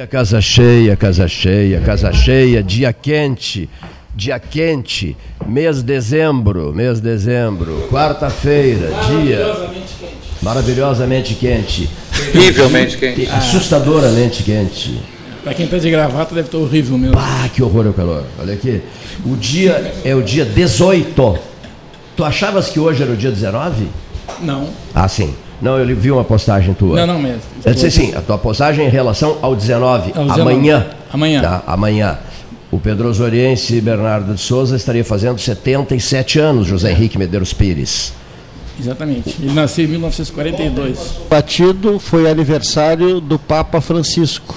cheia, casa cheia, casa cheia, casa cheia, dia quente, dia quente, mês de dezembro, mês de dezembro, quarta-feira, dia maravilhosamente quente, Terrivelmente quente. assustadoramente quente. Pra quem tá de gravata deve estar horrível mesmo. Ah, que horror o calor. Olha aqui. O dia é o dia 18. Tu achavas que hoje era o dia 19? Não, Ah, sim. Não, eu vi uma postagem tua. não, não mesmo. Eu disse assim, a tua postagem em relação ao 19, Ao 19. amanhã. Amanhã. Tá? Amanhã. O Pedro Oriense Bernardo de Souza estaria fazendo 77 anos, José Henrique Medeiros Pires. Exatamente. Ele nasceu em 1942. Batido foi aniversário do Papa Francisco.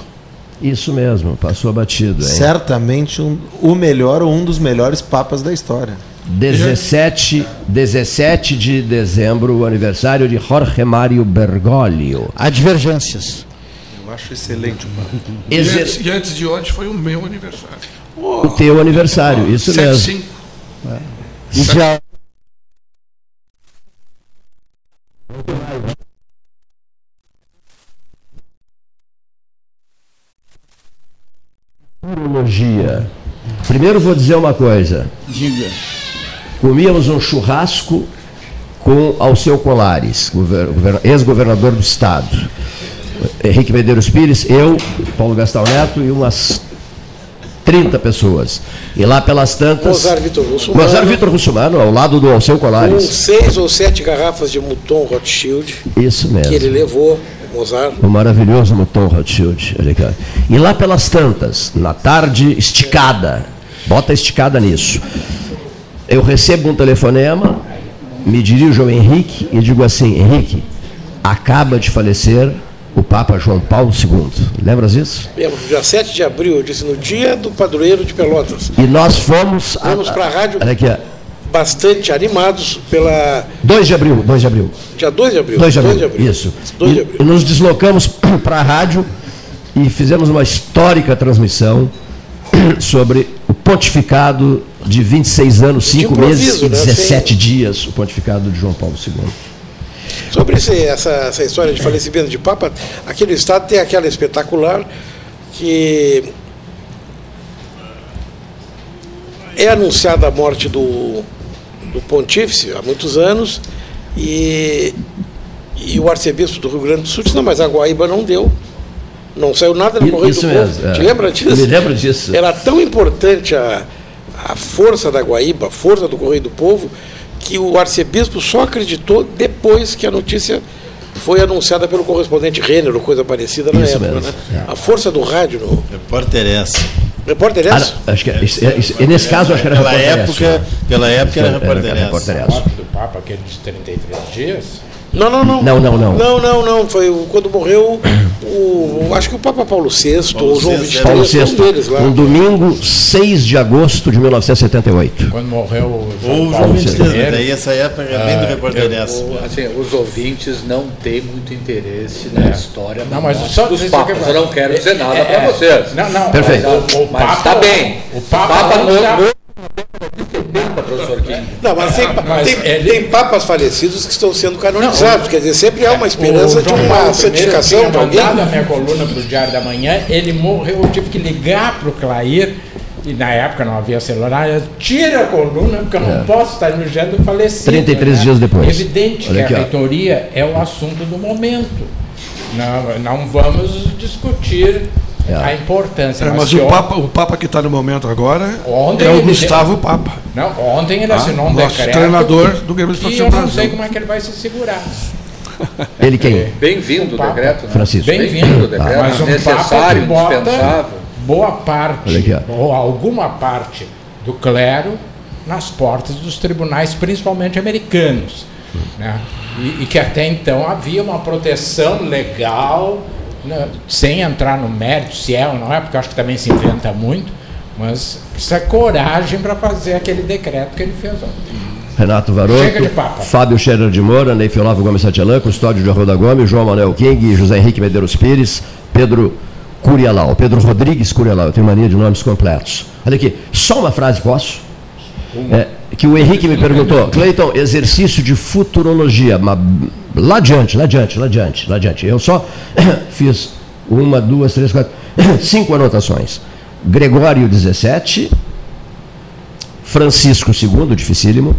Isso mesmo, passou batido, hein? Certamente um- o melhor ou um dos melhores papas da história. 17, 17 de dezembro, o aniversário de Jorge Mário Bergoglio. Há divergências. Eu acho excelente. E antes, e antes de hoje foi o meu aniversário. O teu aniversário, isso mesmo. 75. E dia Urologia. Primeiro vou dizer uma coisa. Diga. Comíamos um churrasco com Alceu Colares, gover- governa- ex-governador do estado. Henrique Medeiros Pires, eu, Paulo Gastão Neto e umas 30 pessoas. E lá pelas tantas. Mozart Vitor Russumano. Mozart Vitor Russumano, ao lado do Alceu Com Colares. seis ou sete garrafas de Mouton Rothschild Isso que ele mesmo. levou, Mozart. O maravilhoso Mouton Rothschild. E lá pelas tantas, na tarde esticada, bota esticada nisso. Eu recebo um telefonema, me dirijo ao Henrique e digo assim: Henrique, acaba de falecer o Papa João Paulo II. Lembras disso? Lembro, dia 7 de abril, eu disse, no dia do padroeiro de Pelotas. E nós fomos. Fomos pra rádio. Olha aqui. Bastante animados pela. 2 de abril, 2 de abril. Dia 2 de abril. 2 de abril, isso. 2 de E, abril. e nos deslocamos para a rádio e fizemos uma histórica transmissão sobre o pontificado de 26 anos, 5 improviso, meses e né? 17 dias, o pontificado de João Paulo II. Sobre esse- essa, essa história de falecimento de Papa, aqui no Estado tem aquela espetacular que é anunciada a morte do, do pontífice há muitos anos e, e o arcebispo do Rio Grande do Sul disse, não, mas a Guaíba não deu. Não saiu nada no Correio do mesmo, Povo. é. Te lembra disso? Me lembro disso. Era tão importante a, a força da Guaíba, a força do Correio do Povo, que o arcebispo só acreditou depois que a notícia foi anunciada pelo correspondente Renner ou coisa parecida na Isso época. Né? A força do rádio no. Repórter essa. Repórter Ah, essa? não, acho que, é- isso- é- isso- e nesse caso, acho que era Pela repórter época, Esso. pela época era repórter essa. repórter morte do Papa, aquele de 33 dias. Não, não, não. Não, não, não. Não, não, não. Foi o- quando morreu o. Acho que o Papa Paulo VI Paulo ou João VI, XXIII, Paulo um VI, deles lá. um domingo, 6 de agosto de 1978. Quando morreu o Ou João o Paulo João 23, I, daí essa época é bem do Ah, repórter eu- essa. O- assim, os ouvintes não têm muito interesse na história Não, mas só dos papas. que- Eu não quero dizer nada É, para é. vocês. Não, não. Perfeito. Mas, o, o Mas Papa, tá bem. O Papa, Papa não no- no- professor Kim. Não, mas tem, Mas tem- ele- tem papas falecidos que estão sendo canonizados. Quer dizer, sempre há uma esperança O de uma Paulo santificação tinha de alguém. mandado a minha coluna para o Diário da Manhã, ele morreu, eu tive que ligar para o Clair, e na época não havia celular, eu, tira a coluna, porque eu não posso estar elogiando o falecido. 33 né? dias depois. Evidente Olha que aqui, a reitoria é o assunto do momento. Não, não vamos discutir É. a importância. É, mas que o Papa, o Papa que está no momento agora Ontem é o ele- Gustavo Papa. Não, ontem ele Ah, assinou um nosso decreto. treinador do Grêmio E Esportivo eu não Brasil. sei como é que ele vai se segurar. Ele quem? Bem-vindo o decreto. Né? Francisco. Bem-vindo o decreto. Mas um Papa necessário, que bota indispensável. boa parte, aqui, ou alguma parte do clero nas portas dos tribunais, principalmente americanos. Né? E, e que até então havia uma proteção legal, sem entrar no mérito se é ou não é, porque acho que também se inventa muito, mas precisa coragem para fazer aquele decreto que ele fez ontem. Renato Varoto. Fábio Scherer de Moura, Ney Olavo Gomes Satialã, Custódio de Arruda Gomes, João Manuel King, José Henrique Medeiros Pires, Pedro Curialau, Pedro Rodrigues Curialau, eu tenho mania de nomes completos. Olha aqui, só uma frase, posso? É, que o Henrique me perguntou, Cleiton, exercício de futurologia, mas lá adiante, lá adiante, lá adiante, lá adiante. Eu só fiz uma, duas, três, quatro, cinco anotações. Gregório 17, Francisco II, dificílimo,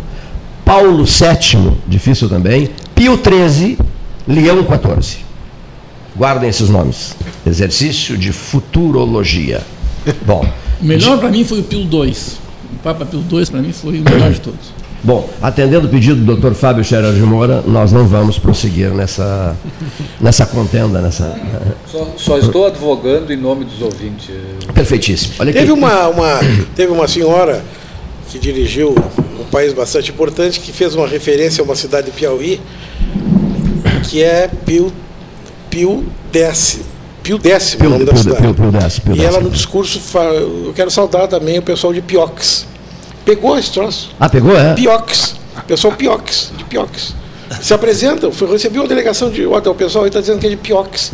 Paulo VII, difícil também, Pio XIII, Leão XIV. Guardem esses nomes. Exercício de futurologia. Bom, O melhor para mim foi o Pio II. O Papa Pio II para mim foi o melhor de todos. Bom, atendendo o pedido do Dr. Fábio Scherer de Moura, nós não vamos prosseguir nessa, nessa contenda, nessa. Só, só estou advogando em nome dos ouvintes. Perfeitíssimo. Olha aqui. Teve uma, uma, teve uma senhora que dirigiu um país bastante importante que fez uma referência a uma cidade de Piauí que é Pio, Pio Desce. Pio Décimo, Pio- o nome da Pio- cidade. Pio- Pio Décimo, Pio e ela Décimo. no discurso, eu quero saudar também o pessoal de Piox. Pegou esse troço. Ah, pegou, é? Piox. Pessoal Piox, de Piox. Se apresenta, eu recebi uma delegação de. Olha, o pessoal está dizendo que é de Piox.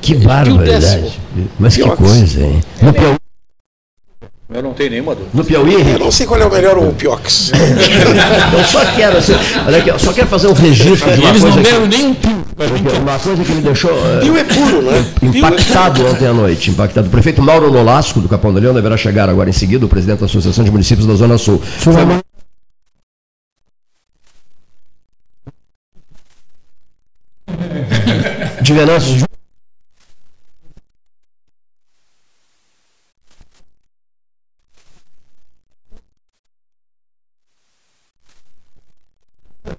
Que barbaridade. Mas que Piox. coisa, hein? No Piauí, Eu não tenho nenhuma dúvida. no Piauí Eu não sei qual é o melhor o Piox. eu só quero, assim, olha aqui, eu só quero fazer um registro de uma Eles não coisa, deram nem um pio. Uma coisa que me deixou eh, Pio é puro, né? É impactado ontem à noite. Impactado. O prefeito Mauro Nolasco, do Capão do Leão, deverá chegar agora em seguida, o presidente da Associação de Municípios da Zona Sul. Foi uma- de Venâncio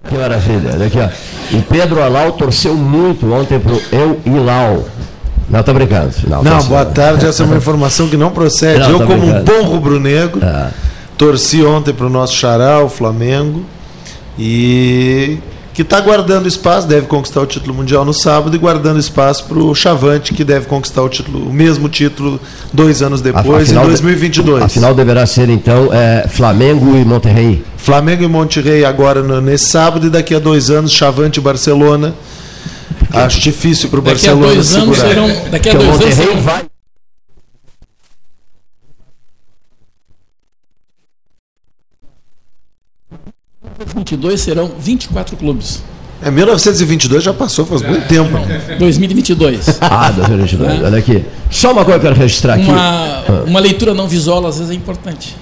Que maravilha, olha aqui, ó. O Pedro Alau torceu muito ontem pro Eu Ilau. Não, tô brincando. Não, Não, boa tarde. Essa é uma informação que não procede. Não, eu, tá como um brincando. bom rubro-negro, Ah. torci ontem para o nosso xará, o Flamengo, e que está guardando espaço, deve conquistar o título mundial no sábado, e guardando espaço para o Chavante, que deve conquistar o, título, o mesmo título dois anos depois, em Afinal, 2022. A final deverá ser, então, é, Flamengo e Monterrey. Flamengo e Monterrey agora no- nesse sábado, e daqui a dois anos, Chavante e Barcelona. Acho difícil para o Daqui a Barcelona dois anos segurar. serão. Daqui a dois anos Monterrey serão. vai. Em 22 serão 24 clubes. É, 1922 já passou, faz muito tempo. 2022. Ah, 2022. Olha aqui. Só uma coisa que eu quero registrar aqui. Uma, uma leitura não visual às vezes é importante.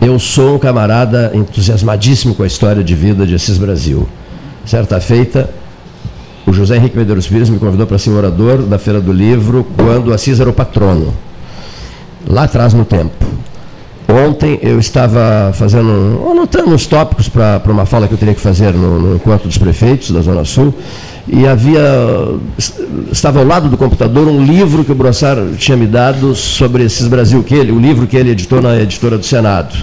Eu sou um camarada entusiasmadíssimo com a história de vida de Assis Brasil. Certa feita, o José Henrique Medeiros Pires me convidou para ser orador da Feira do Livro quando Assis era o patrono, lá atrás no tempo. Ontem eu estava fazendo, anotando uns tópicos para uma fala que eu teria que fazer no, no encontro dos prefeitos da Zona Sul, e havia, estava ao lado do computador um livro que o Brossar tinha me dado sobre esses Brasil, que ele, o livro que ele editou na editora do Senado.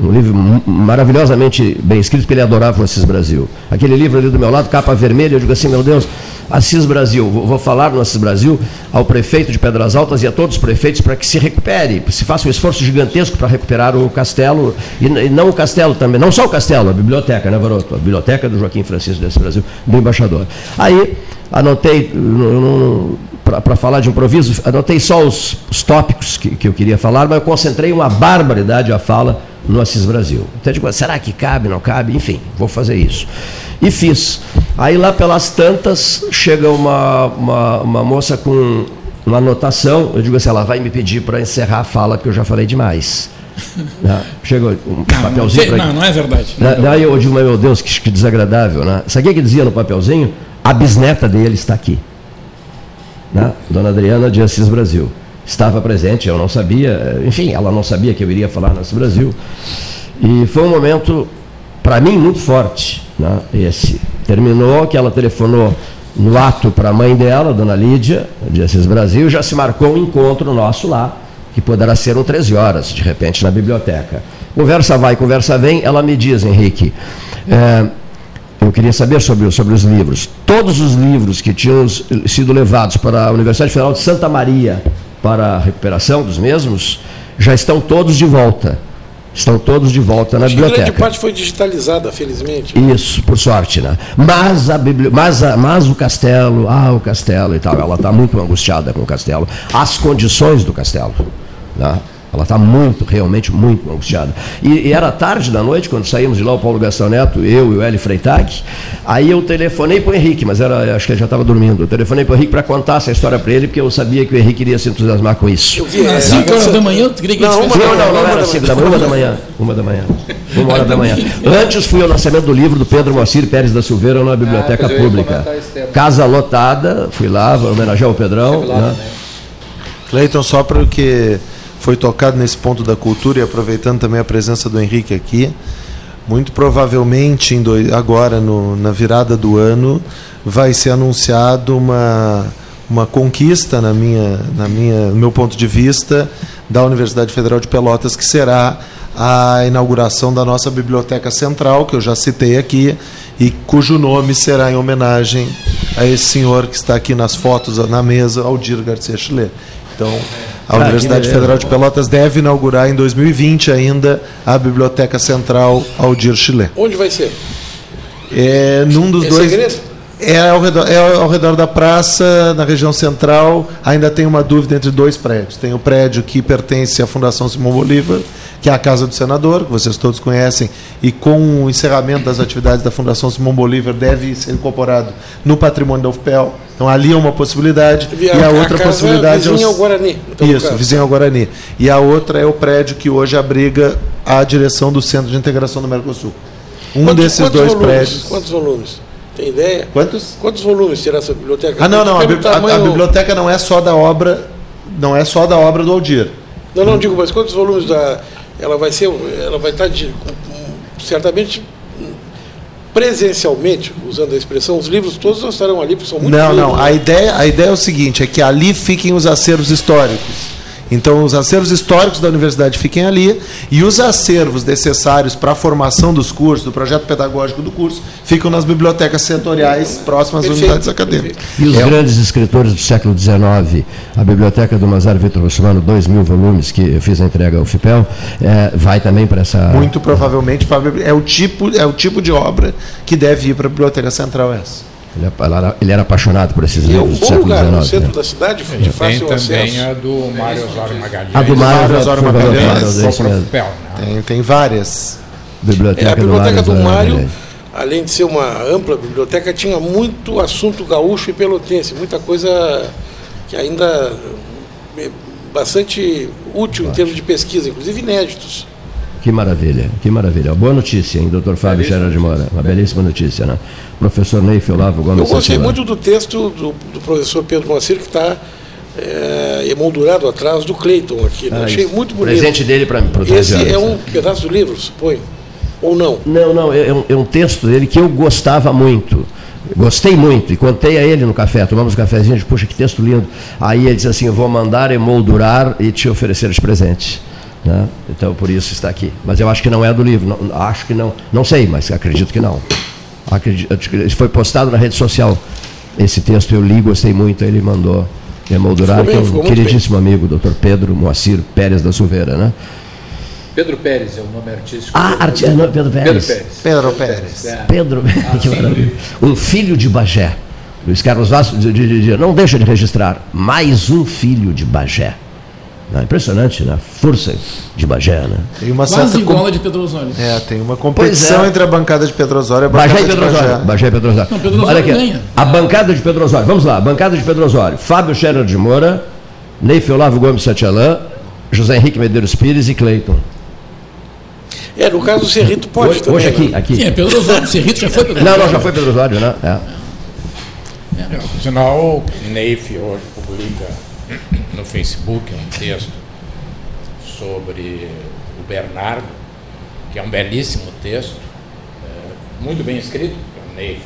Um livro maravilhosamente bem escrito, porque ele adorava o Assis Brasil. Aquele livro ali do meu lado, capa vermelha, eu digo assim, meu Deus, Assis Brasil, vou, falar no Assis Brasil ao prefeito de Pedras Altas e a todos os prefeitos para que se recupere, se faça um esforço gigantesco para recuperar o castelo, e, e não o castelo também, não só o castelo, a biblioteca, né, Varoto? A biblioteca do Joaquim Francisco desse Brasil, do embaixador. Aí, anotei, para falar de improviso, anotei só os, os tópicos que, que eu queria falar, mas eu concentrei uma barbaridade a fala no Assis Brasil. Então, eu digo, será que cabe, não cabe? Enfim, vou fazer isso. E fiz. Aí lá pelas tantas, chega uma, uma, uma moça com uma anotação, eu digo assim, ela vai me pedir para encerrar a fala, porque eu já falei demais. Né? Chega um Não, não, papelzinho não, não é verdade. Da- Daí eu digo, mas meu Deus, que, que desagradável, né? Sabe o que dizia no papelzinho? A bisneta dele está aqui. Né? Dona Adriana de Assis Brasil. Estava presente, eu não sabia, enfim, ela não sabia que eu iria falar Assis Brasil. E foi um momento, para mim, muito forte, né? esse. Terminou que ela telefonou no ato para a mãe dela, Dona Lídia, de Assis Brasil, já se marcou um encontro nosso lá, que poderá ser um 13 horas, de repente, na biblioteca. Conversa vai, conversa vem, ela me diz, Henrique, é, eu queria saber sobre, sobre os livros. Todos os livros que tinham sido levados para a Universidade Federal de Santa Maria para a recuperação dos mesmos, já estão todos de volta. Estão todos de volta na Acho que grande biblioteca. parte foi digitalizada, felizmente. Isso, por sorte, né? Mas, a bibli... mas, a... mas o castelo, ah, o castelo e tal, ela está muito angustiada com o castelo. As condições do castelo. Né? Ela está muito, realmente muito angustiada. E, e, era tarde da noite, quando saímos de lá, o Paulo Gastão Neto, eu e o Eli Freitag. Aí eu telefonei para o Henrique, mas era, acho que ele já estava dormindo. Eu telefonei para o Henrique para contar essa história para ele, porque eu sabia que o Henrique iria se entusiasmar com isso. Às 5 horas da manhã, tu queria que Não, uma Não, não, não era 5 da manhã, uma da manhã. Uma da manhã. Uma hora da manhã. Antes fui ao lançamento do livro do Pedro Moacir Pérez da Silveira na Biblioteca ia Pública. Casa lotada, fui lá, homenagear o Pedrão. Lá, né? né? Cleiton, só para o que foi tocado nesse ponto da cultura e aproveitando também a presença do Henrique aqui, muito provavelmente agora no- na virada do ano vai ser anunciado uma, uma conquista na minha, na minha, no meu ponto de vista da Universidade Federal de Pelotas que será a inauguração da nossa biblioteca central que eu já citei aqui e cujo nome será em homenagem a esse senhor que está aqui nas fotos na mesa, Aldir Garcia Chile. Então, a Ah, Universidade beleza. Federal de Pelotas deve inaugurar em 2020 ainda a Biblioteca Central Aldir Chile. Onde vai ser? É num dos É dois. segredo? É ao, redor, é ao redor da praça, na região central. Ainda tem uma dúvida entre dois prédios. Tem o prédio que pertence à Fundação Simão Bolívar, que é a Casa do Senador, que vocês todos conhecem, e com o encerramento das atividades da Fundação Simão Bolívar deve ser incorporado no patrimônio da UFPEL. Então ali é uma possibilidade. e a, outra casa possibilidade é o- vizinha ao Guarani. isso, caso. vizinho ao Guarani. E a outra é o prédio que hoje abriga a direção do Centro de Integração do Mercosul. Um Quantos- desses quantos dois volumes? prédios. Quantos volumes? Tem ideia? Quantos? Quantos volumes terá essa biblioteca? Ah, não, não. A, bi- a- tamanho- biblioteca não é só da obra, não é só da obra do Aldir. Não, não digo, mas quantos volumes da. Ela vai ser. Ela vai estar de, certamente presencialmente, usando a expressão, os livros todos não estarão ali, porque são muitos Não, livros. não. A ideia, a ideia é o seguinte, é que ali fiquem os acervos históricos. Então, os acervos históricos da universidade fiquem ali e os acervos necessários para a formação dos cursos, do projeto pedagógico do curso, ficam nas bibliotecas setoriais próximas às unidades acadêmicas. E os É grandes escritores do século XIX, a biblioteca do Mazar Vitor Russomano, dois mil volumes que eu fiz a entrega ao FIPEL, eh, vai também para essa. Muito provavelmente é o tipo é o tipo de obra que deve ir para a biblioteca central essa. Ele, era- ele era apaixonado por esses é livros do século lugar, no XIX. centro né? da cidade, de Tem fácil também acesso. a do Mário Osório Magalhães. A do Mário Osório Magalhães, é né? Tem, tem várias. Biblioteca, É, a biblioteca do Mário, além de ser uma ampla biblioteca, tinha muito assunto gaúcho e pelotense, muita coisa que ainda é bastante útil em termos de pesquisa, inclusive inéditos. Que maravilha, que maravilha. Boa notícia, hein, doutor Fábio Scherer de Moura. Uma belíssima notícia, né? Professor Neif Olavo Eu Gomes gostei Satila. muito do texto do, do professor Pedro Moacir, que está é, emoldurado atrás do Cleiton aqui. né? Ah, Achei muito bonito. Presente dele para mim. Esse 13 anos, é né? um pedaço do livro, suponho? Ou não? Não, não, é, é um, é um texto dele que eu gostava muito. Gostei muito e contei a ele no café. Tomamos um cafezinho, disse, puxa, que texto lindo. Aí ele disse assim: eu vou mandar emoldurar e te oferecer de presente. Né? Então, por isso está aqui. Mas eu acho que não é do livro. Não, acho que não. Não sei, mas acredito que não. Acredito, foi postado na rede social. Esse texto eu li, gostei muito. Ele mandou emoldurar, bem, que é um queridíssimo amigo, doutor Pedro Moacir Pérez da Silveira. Né? Pedro Pérez é o nome artístico. Ah, arti- não, Pedro Pérez. Pedro Pérez. Pedro Pérez. É. Pedro, que maravilha. Um filho de Bagé. Luiz Carlos Vasco de- de- de- não deixa de registrar. Mais um filho de Bagé. Não, impressionante, né? Força de Bagé, né? Tem uma Quase certa igual com- a de Pedro Osório. É, tem uma competição é. entre a bancada de Pedro Osório e a bancada Bagé e de Pedro Osório. Bagé. Bagé e Pedro Osório. Não, Pedro Olha aqui. ganha. A bancada de Pedro Osório. Vamos lá. A bancada de Pedro Osório. Fábio Scherer de Moura, Neif Olavo Gomes Satialã, José Henrique Medeiros Pires e Cleiton. É, no caso do Cerrito pode Hoje, também. hoje aqui, né? aqui. Sim, é Pedro Osório. Serrito já foi Pedro Não, Osório. não, já foi Pedro Osório, né? É. Por Sinal, o Neif hoje publica no Facebook um texto sobre o Bernardo, que é um belíssimo texto, é, muito bem escrito, o Neif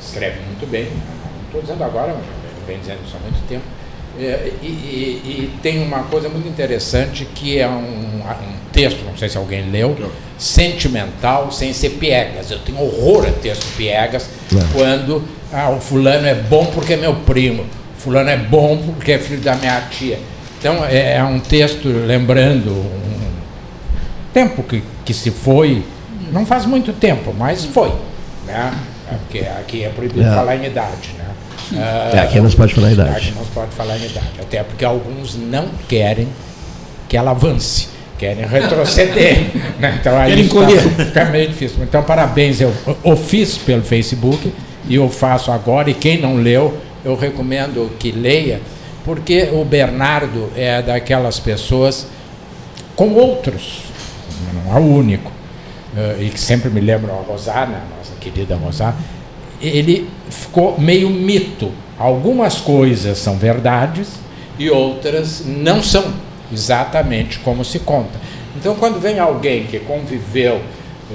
escreve muito bem, não estou dizendo agora, vem dizendo isso há muito tempo. É, e, e- e tem uma coisa muito interessante que é um, um texto, não sei se alguém leu, sentimental, sem ser piegas. Eu tenho horror a texto piegas quando ah, o fulano é bom porque é meu primo, fulano é bom porque é filho da minha tia. Então é, é um texto lembrando um tempo que, que se foi, não faz muito tempo, mas foi. Né? É Porque aqui é proibido É. falar em idade. Né? É, aqui não se pode falar em idade. Aqui não se pode falar em idade. Até porque alguns não querem que ela avance, querem retroceder. né? Então aí fica, fica meio difícil. Então, parabéns, eu, eu fiz pelo Facebook e eu faço agora, e quem não leu, eu recomendo que leia, porque o Bernardo é daquelas pessoas com outros, não é o único, eh, e que sempre me lembram a Rosana, a nossa querida Rosana, ele ficou meio mito. Algumas coisas são verdades e outras não são exatamente como se conta. Então, quando vem alguém que conviveu e,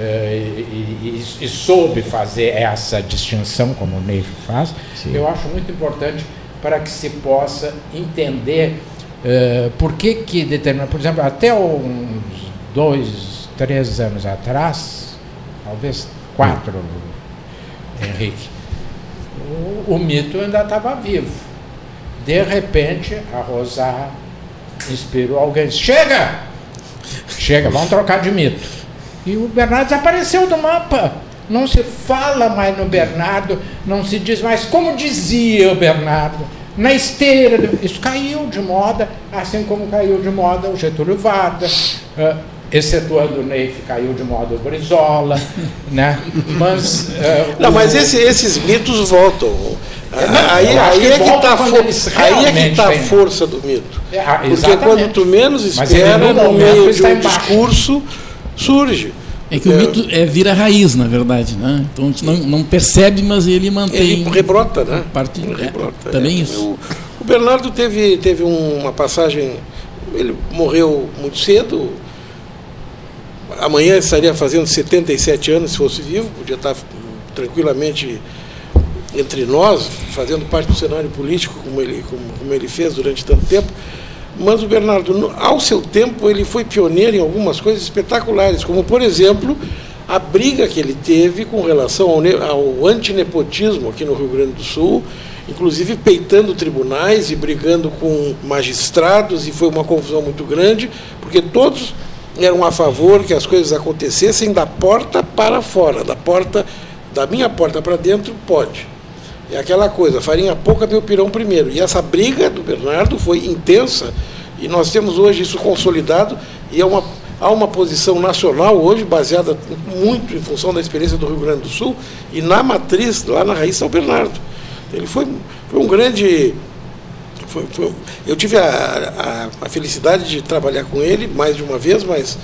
e- e soube fazer essa distinção, como o Neif faz, eu acho muito importante para que se possa entender eh, por que que determinado, por exemplo, até uns dois, três anos atrás, talvez quatro, Henrique, o, o mito ainda estava vivo. De repente, a Rosar inspirou alguém. Chega! Chega, vamos trocar de mito. E o Bernardo desapareceu do mapa. Não se fala mais no Bernardo, não se diz mais como dizia o Bernardo. Na esteira, isso caiu de moda, assim como caiu de moda o Getúlio Vargas, ah, excetuando o Neif, caiu de moda o Brizola, né? Mas, ah, Não, o- mas esse- esses mitos voltam. não, aí aí é está eles aí é que realmente tá a força do mito. É, ah, Porque quando tu menos espera, no meio de está um discurso, surge. É que o mito é, vira raiz, na verdade, né? Então a gente não, não percebe, mas ele mantém. Ele rebrota, né? Parte, Ele é, rebrota, também é. isso. O, o Bernardo teve, teve uma passagem. Ele morreu muito cedo. Amanhã estaria fazendo 77 anos se fosse vivo, podia estar tranquilamente entre nós, fazendo parte do cenário político, como ele, como, como ele fez durante tanto tempo. Mas o Bernardo, ao seu tempo, ele foi pioneiro em algumas coisas espetaculares, como, por exemplo, a briga que ele teve com relação ao, ao antinepotismo aqui no Rio Grande do Sul, inclusive peitando tribunais e brigando com magistrados, e foi uma confusão muito grande, porque todos eram a favor que as coisas acontecessem da porta para fora, da porta da minha porta para dentro, pode. É aquela coisa, farinha pouca, meu pirão primeiro. E essa briga do Bernardo foi intensa e nós temos hoje isso consolidado e é uma, há uma posição nacional hoje baseada muito em função da experiência do Rio Grande do Sul e na matriz, lá na raiz São Bernardo. Ele foi, foi um grande. foi- foi- eu tive a, a- a felicidade de trabalhar com ele mais de uma vez, mas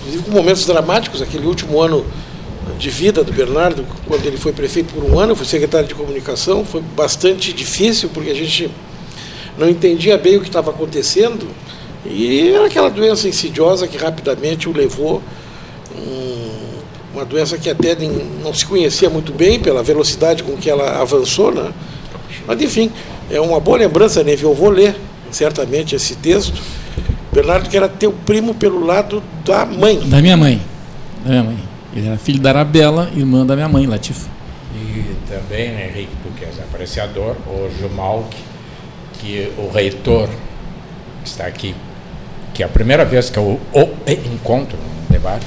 inclusive com momentos dramáticos, aquele último ano de vida do Bernardo, quando ele foi prefeito por um ano, eu fui secretário de comunicação, foi bastante difícil, porque a gente não entendia bem o que estava acontecendo, e era aquela doença insidiosa que rapidamente o levou, hum, uma doença que até nem- não se conhecia muito bem pela velocidade com que ela avançou, né? Mas enfim, é uma boa lembrança, Neve, eu vou ler certamente esse texto. Bernardo que era teu primo pelo lado da mãe. Da minha mãe. Da minha mãe. Ele era filho da Arabella, irmã da minha mãe, Latifa. E também, né, Henrique, tu que és apreciador, o Jumalk, que o reitor que está aqui, que é a primeira vez que eu o encontro num debate,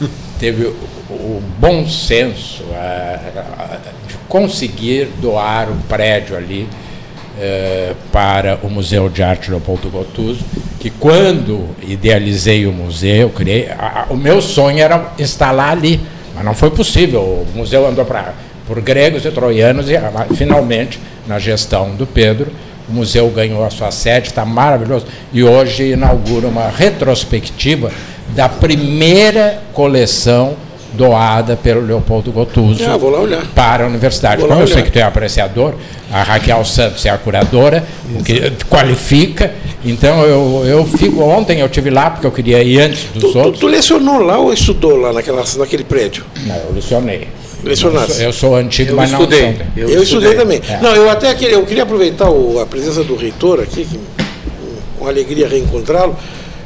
teve o, o bom senso a- a- de conseguir doar um prédio ali eh, para o Museu de Arte Leopoldo Gotuso, que quando idealizei o museu, criei, a- o meu sonho era instalar ali, mas não foi possível. O museu andou pra, por gregos e troianos e finalmente, na gestão do Pedro, o museu ganhou a sua sede, está maravilhoso, e hoje inaugura uma retrospectiva da primeira coleção doada pelo Leopoldo Gotuso Ah, para a universidade. Como eu sei que tu é apreciador, a Raquel Santos é a curadora, o que qualifica. Então eu, eu fico. Ontem eu tive lá porque eu queria ir antes dos Tu, tu, outros. tu lecionou lá ou estudou lá naquela, naquele prédio? Não, eu lecionei. Lecionaste? Eu sou, eu sou antigo, Eu mas não estudei. sou. Eu, Eu estudei estudei. também. É. Não, eu até queria, eu queria aproveitar o- a presença do reitor aqui, que, uma alegria reencontrá-lo,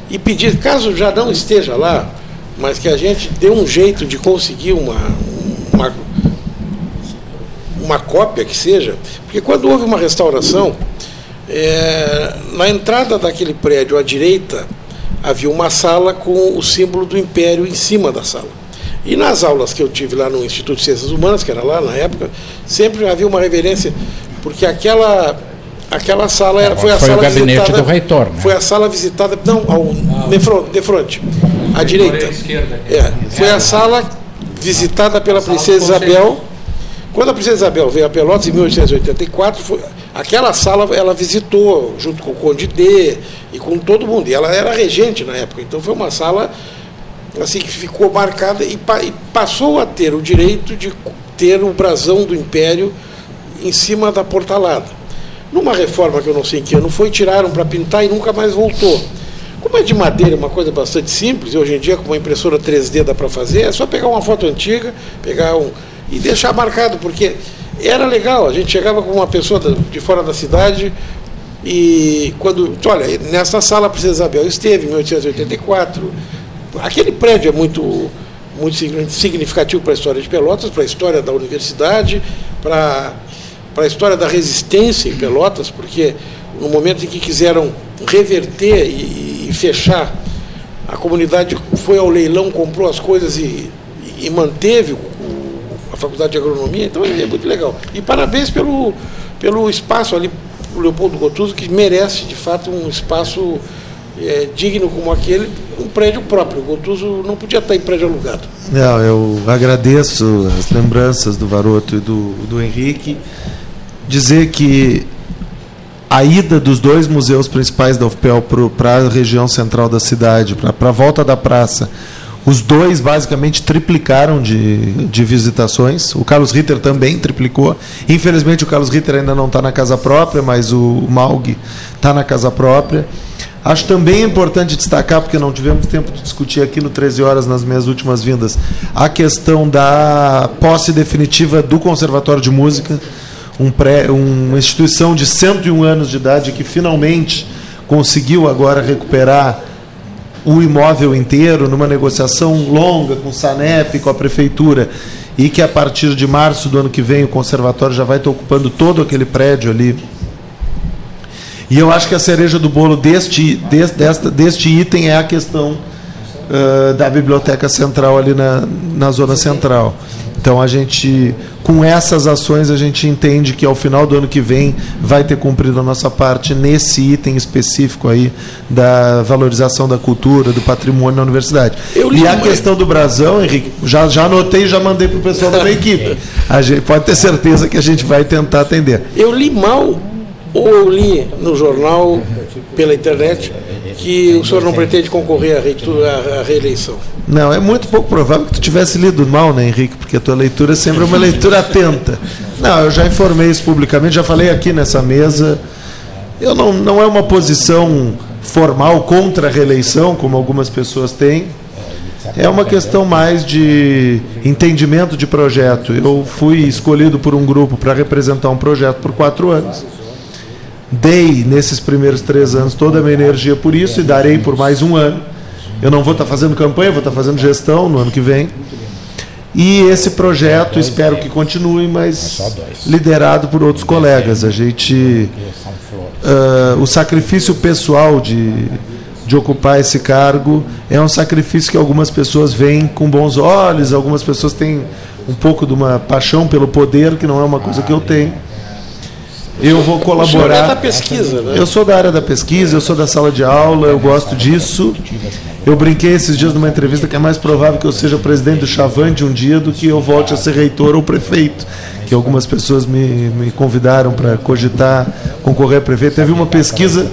e pedir, caso já não esteja lá, mas que a gente dê um jeito de conseguir uma, uma, uma cópia que seja, porque quando houve uma restauração, é, na entrada daquele prédio à direita havia uma sala com o símbolo do Império em cima da sala. E nas aulas que eu tive lá no Instituto de Ciências Humanas, que era lá na época, sempre havia uma reverência, porque aquela, aquela sala era, foi a Foi o sala gabinete visitada, do reitor, né? Foi a sala visitada, não, ao, de frente, de frente à direita. É, foi a sala visitada pela princesa Isabel. Quando a princesa Isabel veio a Pelotas em 1884, foi, aquela sala ela visitou junto com o Conde D e com todo mundo. E ela era regente na época, então foi uma sala assim que ficou marcada e, pa- e passou a ter o direito de ter o brasão do Império em cima da portalada. Numa reforma que eu não sei em que ano foi, tiraram para pintar e nunca mais voltou. Como é de madeira, uma coisa bastante simples, e hoje em dia com uma impressora 3D dá para fazer, é só pegar uma foto antiga, pegar um e deixar marcado, porque era legal, a gente chegava com uma pessoa de fora da cidade e quando, olha, nessa sala a Princesa Isabel esteve em 1884. Aquele prédio é muito muito signi- significativo para a história de Pelotas, para a história da universidade, para para a história da resistência em Pelotas, porque no momento em que quiseram reverter e, e fechar, a comunidade foi ao leilão, comprou as coisas e, e manteve o- a Faculdade de Agronomia, então é, é muito legal. E parabéns pelo, pelo espaço ali, o Leopoldo Gotuso, que merece de fato um espaço é, digno como aquele, um prédio próprio. O Gotuso não podia estar em prédio alugado. Não, eu agradeço as lembranças do Varoto e do, do Henrique. Dizer que a ida dos dois museus principais da UFPEL para a região central da cidade, para a volta da praça, os dois basicamente triplicaram de, de visitações. O Carlos Ritter também triplicou. Infelizmente, o Carlos Ritter ainda não está na casa própria, mas o Malg está na casa própria. Acho também importante destacar, porque não tivemos tempo de discutir aqui no 13 horas nas minhas últimas vindas, a questão da posse definitiva do Conservatório de Música, um pré, uma instituição de 101 anos de idade que finalmente conseguiu agora recuperar o imóvel inteiro numa negociação longa com o Sanep, com a prefeitura, e que a partir de março do ano que vem o conservatório já vai estar ocupando todo aquele prédio ali. E eu acho que a cereja do bolo deste, des- desta, deste item é a questão ah, da biblioteca central ali na, na zona central. Então a gente, com essas ações, a gente entende que ao final do ano que vem vai ter cumprido a nossa parte nesse item específico aí da valorização da cultura, do patrimônio na universidade. Eu li E a uma- questão do brasão, Henrique, já, já anotei e já mandei para o pessoal da minha equipe. A gente pode ter certeza que a gente vai tentar atender. Eu li mal, ou eu li no jornal, pela internet, que o senhor não pretende concorrer à, reeleição. Não, é muito pouco provável que tu tivesse lido mal, né, Henrique? Porque a tua leitura sempre é uma leitura atenta. Não, eu já informei isso publicamente, já falei aqui nessa mesa. Eu não, não é uma posição formal contra a reeleição, como algumas pessoas têm. É uma questão mais de entendimento de projeto. Eu fui escolhido por um grupo para representar um projeto por quatro anos. Dei nesses primeiros três anos toda a minha energia por isso e darei por mais um ano. Eu não vou estar fazendo campanha, vou estar fazendo gestão no ano que vem. E esse projeto espero que continue, mas liderado por outros colegas. A gente. ah, o sacrifício pessoal de, de ocupar esse cargo é um sacrifício que algumas pessoas veem com bons olhos, algumas pessoas têm um pouco de uma paixão pelo poder, que não é uma coisa que eu tenho. Eu vou O senhor é colaborar. da pesquisa, né? Eu sou da área da pesquisa, eu sou da sala de aula, eu gosto disso. Eu brinquei esses dias numa entrevista que é mais provável que eu seja presidente do Chavante um dia do que eu volte a ser reitor ou prefeito. Que algumas pessoas me, me convidaram para cogitar concorrer a prefeito. Teve uma pesquisa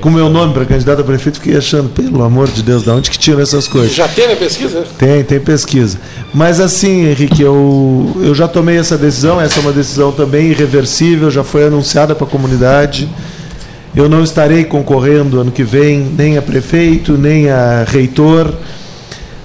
com meu nome para candidato a prefeito, fiquei achando, pelo amor de Deus, de onde que tiram essas coisas? Já teve a pesquisa? Tem, tem pesquisa. Mas assim, Henrique, eu, eu já tomei essa decisão, essa é uma decisão também irreversível, já foi anunciada para a comunidade. Eu não estarei concorrendo ano que vem nem a prefeito, nem a reitor,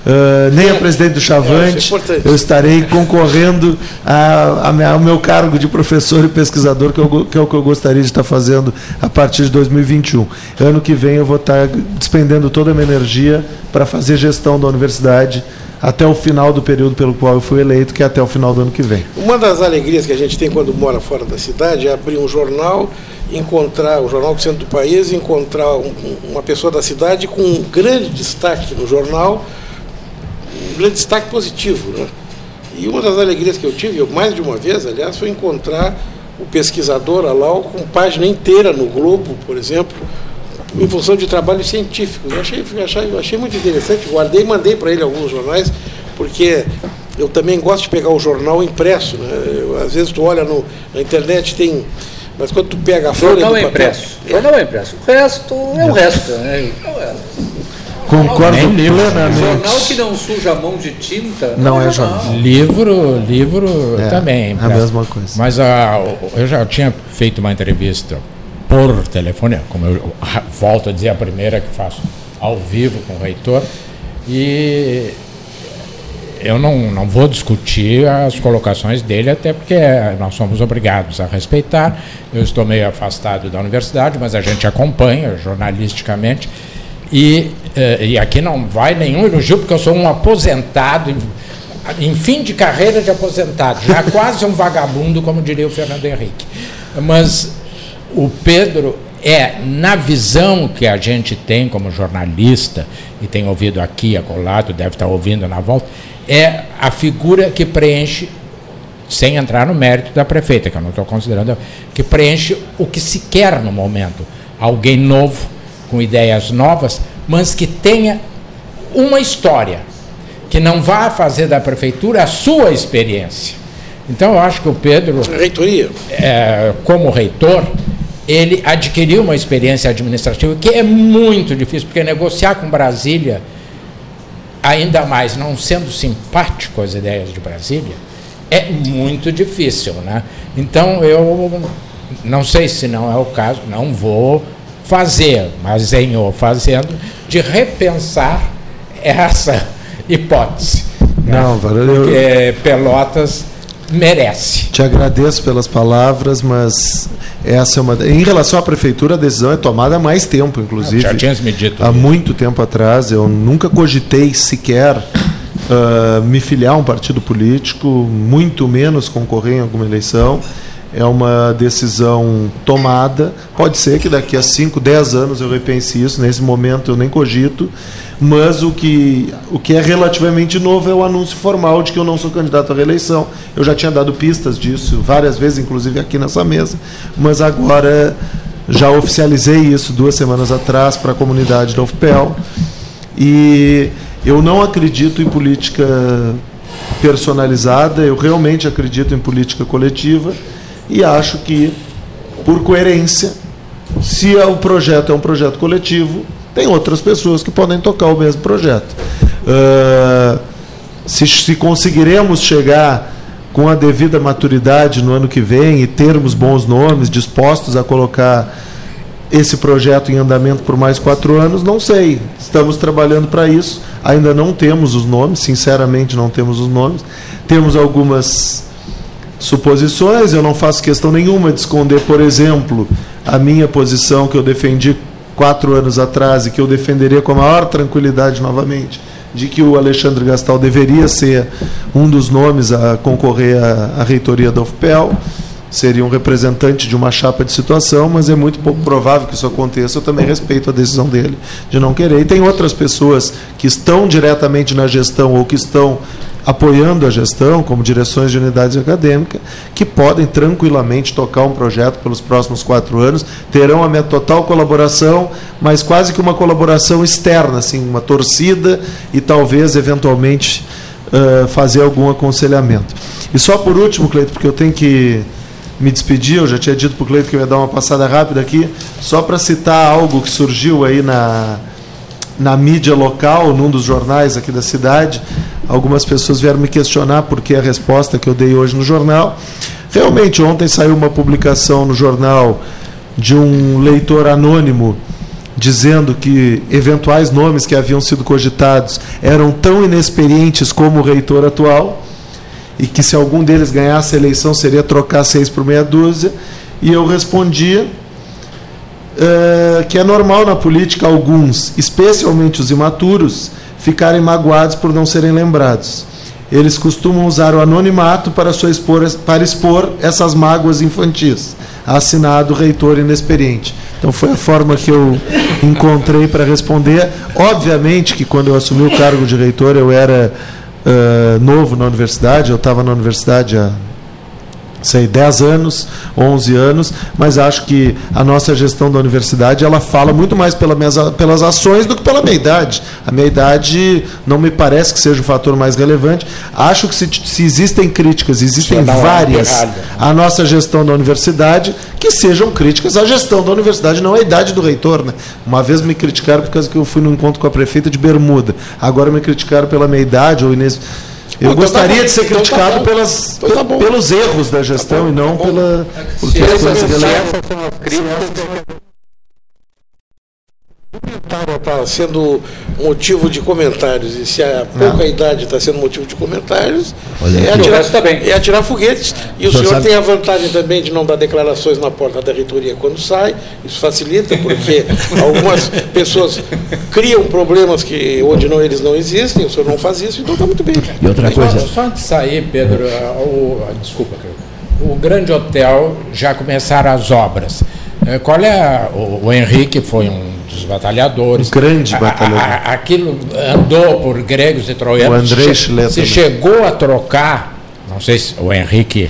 ah, nem a presidente do É, Chavante. é importante. eu estarei concorrendo a- a minha- ao meu cargo de professor e pesquisador, que, eu que é o que eu gostaria de estar fazendo a partir de 2021. Ano que vem eu vou estar despendendo toda a minha energia para fazer gestão da universidade até o final do período pelo qual eu fui eleito, que é até o final do ano que vem. Uma das alegrias que a gente tem quando mora fora da cidade é abrir um jornal, encontrar o jornal do centro do país, encontrar um- uma pessoa da cidade com um grande destaque no jornal, um grande destaque positivo. Né? E uma das alegrias que eu tive, eu, mais de uma vez, aliás, foi encontrar o pesquisador Alau com página inteira no Globo, por exemplo, em função de trabalhos científicos. Eu achei, achei, achei muito interessante, guardei e mandei para ele alguns jornais, porque eu também gosto de pegar o jornal impresso. Né? Eu, às vezes tu olha no, na internet, tem. Mas quando tu pega a folha Jornal do é impresso. Jornal é impresso. O resto é o resto. Né? É. Concordo Nem livro. plenamente. Jornal que não suja a mão de tinta. Não é jornal. Livro, livro É, também. a impresso. mesma coisa. Mas ah, eu já tinha feito uma entrevista por telefone, como eu volto a dizer, a primeira que faço ao vivo com o reitor, e eu não, não vou discutir as colocações dele, até porque nós somos obrigados a respeitar. Eu estou meio afastado da universidade, mas a gente acompanha jornalisticamente. E, eh, e aqui não vai nenhum elogio, porque eu sou um aposentado, em, em fim de carreira de aposentado, já quase um vagabundo, como diria o Fernando Henrique. Mas o Pedro é, na visão que a gente tem como jornalista, e tem ouvido aqui, acolado, deve estar ouvindo na volta, é a figura que preenche, sem entrar no mérito da prefeita, que eu não estou considerando, que preenche o que se quer no momento. Alguém novo, com ideias novas, mas que tenha uma história, que não vá fazer da prefeitura a sua experiência. Então, eu acho que o Pedro Reitoria. é, como reitor, ele adquiriu uma experiência administrativa que é muito difícil, porque negociar com Brasília, ainda mais não sendo simpático às ideias de Brasília, é muito difícil. Né? Então, eu não sei se não é o caso, não vou fazer, mas em o fazendo, de repensar essa hipótese. né? Não, Varela, eu- Porque Pelotas merece. Te agradeço pelas palavras, mas essa é uma. Em relação à prefeitura, a decisão é tomada há mais tempo, inclusive. Já tinhas me dito. Há muito tempo atrás, eu nunca cogitei sequer ah, me filiar a um partido político, muito menos concorrer em alguma eleição. É uma decisão tomada. Pode ser que daqui a 5, 10 anos eu repense isso. Nesse momento eu nem cogito. Mas o que, o que é relativamente novo é o anúncio formal de que eu não sou candidato à reeleição. Eu já tinha dado pistas disso várias vezes, inclusive aqui nessa mesa. Mas agora já oficializei isso duas semanas atrás para a comunidade da UFPEL. E eu não acredito em política personalizada, eu realmente acredito em política coletiva e acho que, por coerência, se é o projeto é um projeto coletivo, tem outras pessoas que podem tocar o mesmo projeto. Ah, se, se conseguiremos chegar com a devida maturidade no ano que vem e termos bons nomes dispostos a colocar esse projeto em andamento por mais quatro anos, não sei. Estamos trabalhando para isso. Ainda não temos os nomes, sinceramente não temos os nomes. Temos algumas suposições, eu não faço questão nenhuma de esconder, por exemplo, a minha posição que eu defendi quatro anos atrás e que eu defenderia com a maior tranquilidade novamente, de que o Alexandre Gastal deveria ser um dos nomes a concorrer à, à reitoria da UFPEL, seria um representante de uma chapa de situação, mas é muito pouco provável que isso aconteça. Eu também respeito a decisão dele de não querer. E tem outras pessoas que estão diretamente na gestão ou que estão apoiando a gestão, como direções de unidades acadêmicas, que podem tranquilamente tocar um projeto pelos próximos quatro anos, terão a minha total colaboração, mas quase que uma colaboração externa, assim, uma torcida e talvez, eventualmente, eh, fazer algum aconselhamento. E só por último, Cleito, porque eu tenho que me despedir, eu já tinha dito para o Cleito que eu ia dar uma passada rápida aqui, só para citar algo que surgiu aí na, na mídia local, num dos jornais aqui da cidade. Algumas pessoas vieram me questionar por que a resposta que eu dei hoje no jornal. Realmente, ontem saiu uma publicação no jornal de um leitor anônimo dizendo que eventuais nomes que haviam sido cogitados eram tão inexperientes como o reitor atual e que se algum deles ganhasse a eleição seria trocar seis por meia dúzia. E eu respondia eh, que é normal na política alguns, especialmente os imaturos, ficarem magoados por não serem lembrados. Eles costumam usar o anonimato para, expor, para expor essas mágoas infantis. Assinado reitor inexperiente. Então foi a forma que eu encontrei para responder. Obviamente que quando eu assumi o cargo de reitor eu era eh, novo na universidade, eu estava na universidade há sei, 10 anos, 11 anos, mas acho que a nossa gestão da universidade ela fala muito mais pela minhas, pelas ações do que pela minha idade. A minha idade não me parece que seja o fator mais relevante. Acho que se, se existem críticas, existem várias à nossa gestão da universidade, que sejam críticas à gestão da universidade, não à idade do reitor. Né? Uma vez me criticaram por causa que eu fui no encontro com a prefeita de Bermuda. Agora me criticaram pela minha idade ou Inês. Eu então tá gostaria bom. de ser Então tá criticado pelas, Então tá pelos erros da gestão e não pela por questões relevantes. Críticas, está sendo motivo de comentários e se a pouca idade está sendo motivo de comentários Olha é atirar. Tá bem. é atirar foguetes e o O senhor senhor tem a vantagem também de não dar declarações na porta da reitoria quando sai isso facilita porque algumas pessoas criam problemas que onde não eles não existem o senhor não faz isso então está muito bem E outra coisa, Só, só antes de sair, Pedro, o, desculpa, o Grande Hotel já começaram as obras. Eh, Qual é a- o, o Henrique foi um dos batalhadores. Um grande A- a- batalhador. a- aquilo andou por gregos e troianos. O Andrei se, se chegou a trocar, não sei se o Henrique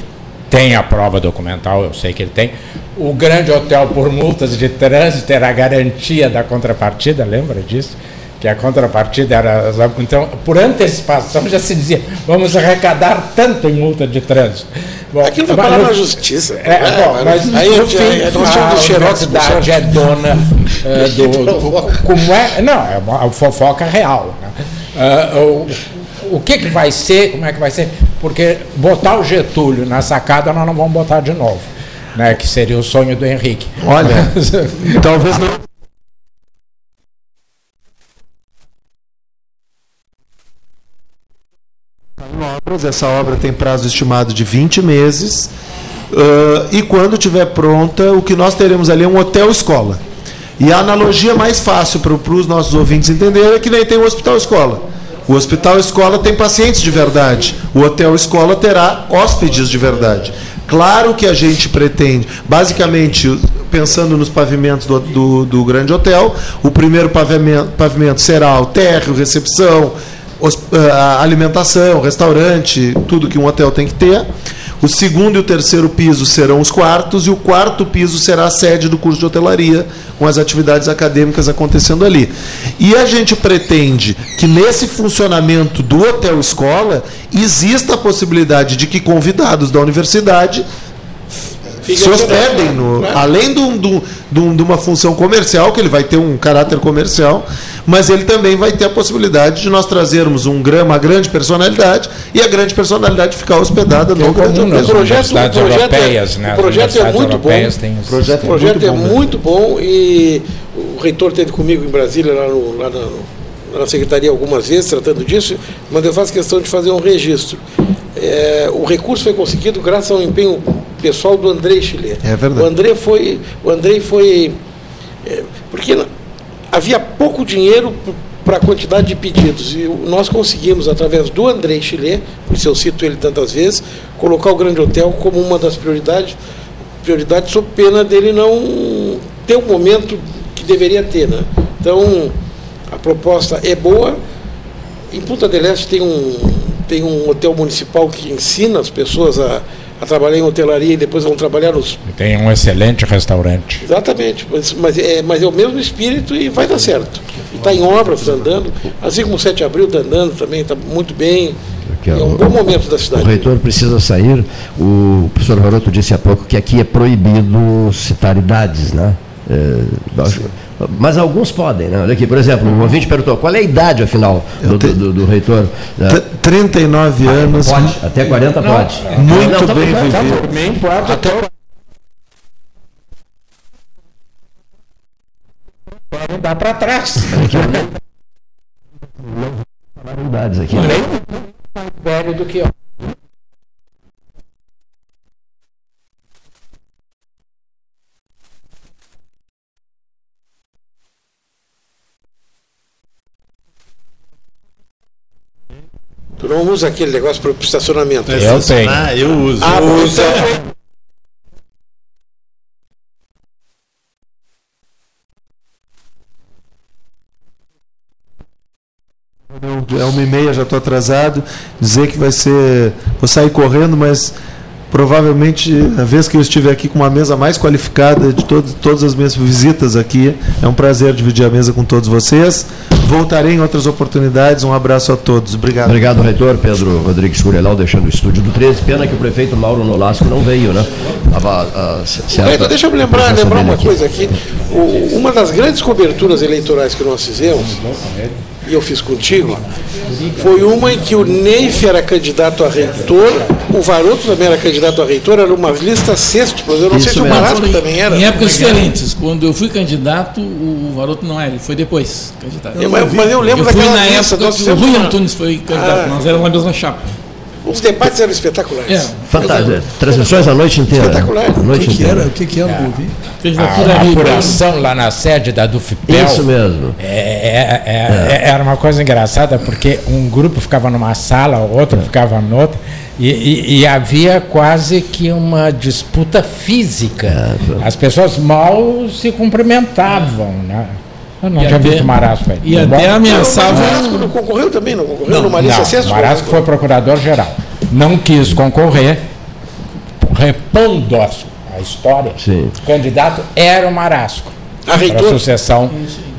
tem a prova documental, eu sei que ele tem. O Grande Hotel por multas de trânsito era a garantia da contrapartida, lembra disso? Que a contrapartida era. Então, por antecipação já se dizia, vamos arrecadar tanto em multa de trânsito. Bom, aquilo vai mas parar na justiça é, bom, mas aí no fim, tínhamos a universidade é dona eh, do, do- Como é? Não, é uma fofoca real. né? Ah, o, o que, que vai ser, como é que vai ser? Porque botar o Getúlio na sacada nós não vamos botar de novo. Né, que seria o sonho do Henrique. Olha, talvez não. Essa obra tem prazo estimado de 20 meses. Ah, e quando estiver pronta, o que nós teremos ali é um hotel-escola. E a analogia mais fácil para os nossos ouvintes entenderem é que nem tem o hospital-escola. O hospital-escola tem pacientes de verdade. O hotel-escola terá hóspedes de verdade. Claro que a gente pretende, basicamente, pensando nos pavimentos do, do, do grande hotel, o primeiro pavimento, pavimento será o térreo, recepção, hos- ah, alimentação, restaurante, tudo que um hotel tem que ter. O segundo e o terceiro piso serão os quartos, e o quarto piso será a sede do curso de hotelaria, com as atividades acadêmicas acontecendo ali. E a gente pretende que nesse funcionamento do hotel escola exista a possibilidade de que convidados da universidade se hospedem no, além de, um- de um- de um- uma função comercial, que ele vai ter um caráter comercial, mas ele também vai ter a possibilidade de nós trazermos um, uma grande personalidade e a grande personalidade ficar hospedada no grande comum nas hotel. universidades o projeto é- europeias, né? o projeto é muito bom. Projeto O projeto muito é bom mesmo. muito bom e o reitor esteve comigo em Brasília, lá, no- lá na, na secretaria, algumas vezes, tratando disso, mas eu faço questão de fazer um registro. É, o recurso foi conseguido graças ao empenho pessoal do André Chile. É verdade. O André foi. O André foi é, porque havia pouco dinheiro para a quantidade de pedidos. E nós conseguimos, através do André Chile, por isso eu cito ele tantas vezes, colocar o Grande Hotel como uma das prioridades, prioridades sob pena dele não ter o momento que deveria ter. Né? Então, a proposta é boa. Em Punta del Este tem um, tem um hotel municipal que ensina as pessoas a, a trabalhar em hotelaria e depois vão trabalhar nos Tem um excelente restaurante. Exatamente, mas, mas é, mas é o mesmo espírito e vai dar certo. Está em obras, está andando. Assim como o 7 de abril está andando também, está muito bem. É um bom momento da O cidade. reitor precisa sair. O professor Varoto disse há pouco que aqui é proibido citar idades, né? É, mas alguns podem, né? Olha aqui, por exemplo, o ouvinte perguntou qual é a idade, afinal, do, te- do- do reitor? É, T- 39 anos, Pode, até 40 pode. muito Não, tá bem bom, tá vivido. bom. Também pode Até pode dar para trás. Falaram idades aqui. Nem mais velho do que eu. Tu não usa aquele negócio para o estacionamento. né? Eu tenho. Ah, eu uso. Ah, eu uso. então, É uma e meia, já estou atrasado. Dizer que vai ser. Vou sair correndo, mas provavelmente, a vez que eu estiver aqui com uma mesa mais qualificada de todo, todas as minhas visitas aqui, é um prazer dividir a mesa com todos vocês. Voltarei em outras oportunidades. Um abraço a todos. Obrigado. Obrigado, reitor Pedro Rodrigues Curelau, deixando o estúdio do 13. Pena que o prefeito Mauro Nolasco não veio, né? Tava, ah, c- certa Então, deixa eu me lembrar, lembrar uma aqui. coisa aqui. O- uma das grandes coberturas eleitorais que nós fizemos, e eu fiz contigo, foi uma em que o Neif era candidato a reitor, o Varoto também era candidato a reitor, era uma lista sextupla. Eu não sei Isso se o. Marasco também era. Em épocas diferentes. Quando eu fui candidato, o Varoto não era, ele foi depois candidato. Eu- mas- mas eu lembro eu fui daquela na lista, época nós o Rui Antunes foi candidato, Ah. nós éramos na mesma chapa. Os debates eram espetaculares. É, Fantástico. Transmissões a noite inteira. Espetacular. A noite O que, que inteira. era? O que, que era? Não ouvi. candidatura A livre. apuração lá na sede da Dufipel. Isso mesmo. É, é- é- é- era uma coisa engraçada, porque um grupo ficava numa sala, o outro ficava noutra, e, e- e havia quase que uma disputa física. As pessoas mal se cumprimentavam. Né? Eu não E tinha até- visto Marasco aí. E até O ameaçava. Marasco não concorreu também, não concorreu numa Não, lista o sexta? Marasco foi procurador-geral. Não quis concorrer, repondo a história. Sim. O candidato era o Marasco. A para a reitor? sucessão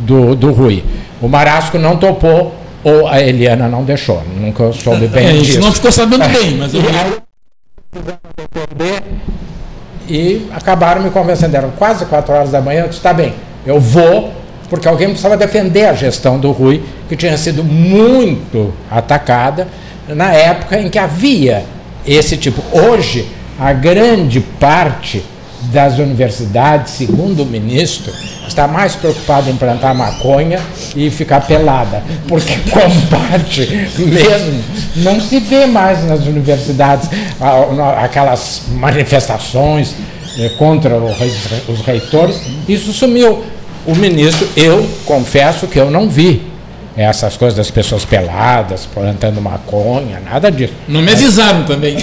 do, do Rui. O Marasco não topou ou a Eliana não deixou. Nunca soube É, bem a gente disso. não ficou sabendo bem, mas eu E acabaram me convencendo. Eram quase quatro horas da manhã. Eu disse: tá bem, eu vou, porque alguém precisava defender a gestão do Rui, que tinha sido muito atacada na época em que havia esse tipo. Hoje, a grande parte das universidades, segundo o ministro, está mais preocupada em plantar maconha e ficar pelada, porque combate mesmo não se vê mais nas universidades aquelas manifestações eh, contra os reitores, isso sumiu. O ministro, eu confesso que eu não vi essas coisas das pessoas peladas, plantando maconha, nada disso. não me avisaram também.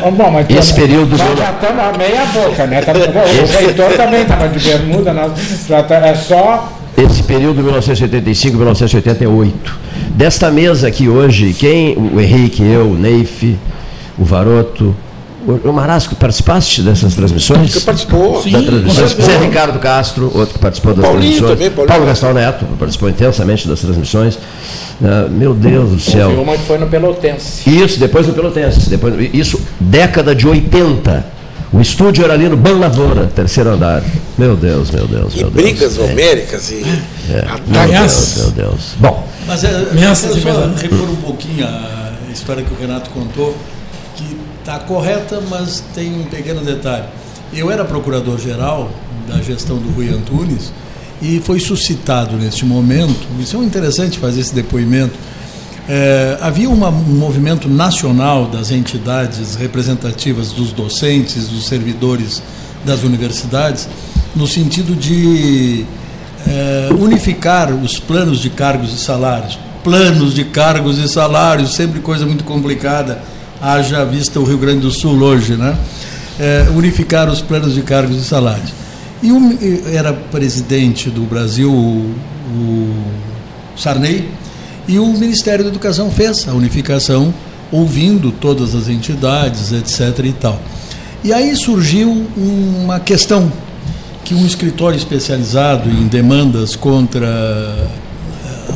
Bom, bom, mas Esse pô, período nós do- já estamos a meia boca, né? Tamo- o reitor também estava de bermuda, nós é só Esse período 1985-1988. Desta mesa aqui hoje, quem? O Henrique, eu, o Neif, o Varoto. O Marasco, participaste dessas transmissões? Você participou. da transmissão. participou. Zé Ricardo Castro, outro que participou das Paulinho transmissões. também, Paulinho. Paulo Gastão Neto participou intensamente das transmissões. Ah, meu Deus do céu. uma que foi no Pelotense. Isso, depois no Pelotense. Depois, isso, década de 80. O estúdio era ali no Ban Lavoura, terceiro andar. Meu Deus, meu Deus, E meu Deus. brigas É, homéricas e Meu ataques. Deus, meu Deus. Bom, Mas é, eu Ameaça quero de repor um pouquinho a história que o Renato contou, que está correta, mas tem um pequeno detalhe. Eu era procurador-geral da gestão do Rui Antunes e foi suscitado neste momento, isso é interessante fazer esse depoimento, é, havia uma- um movimento nacional das entidades representativas dos docentes, dos servidores das universidades, no sentido de é, unificar os planos de cargos e salários. Planos de cargos e salários, sempre coisa muito complicada, haja vista o Rio Grande do Sul hoje, né? É, unificar os planos de cargos e salários. E e era presidente do Brasil o, o Sarney, e o Ministério da Educação fez a unificação, ouvindo todas as entidades, etc. e tal. E aí surgiu uma questão que um escritório especializado em demandas contra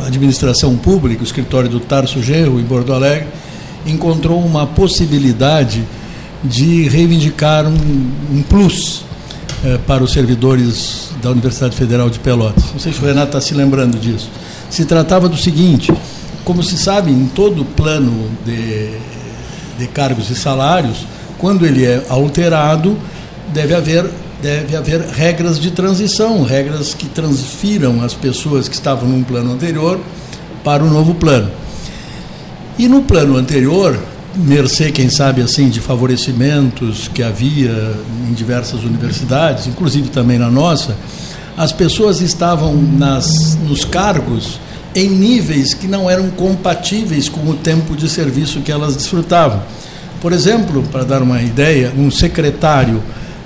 a administração pública, o escritório do Tarso Genro, em Porto Alegre, encontrou uma possibilidade de reivindicar um, um plus eh, para os servidores da Universidade Federal de Pelotas. Não sei se o Renato está se lembrando disso. Se tratava do seguinte: como se sabe, em todo plano de, de cargos e salários, quando ele é alterado, deve haver, deve haver regras de transição, regras que transfiram as pessoas que estavam num plano anterior para o novo plano. E no plano anterior, mercê, quem sabe assim, de favorecimentos que havia em diversas universidades, inclusive também na nossa, as pessoas estavam nas, nos cargos em níveis que não eram compatíveis com o tempo de serviço que elas desfrutavam. Por exemplo, para dar uma ideia, um secretário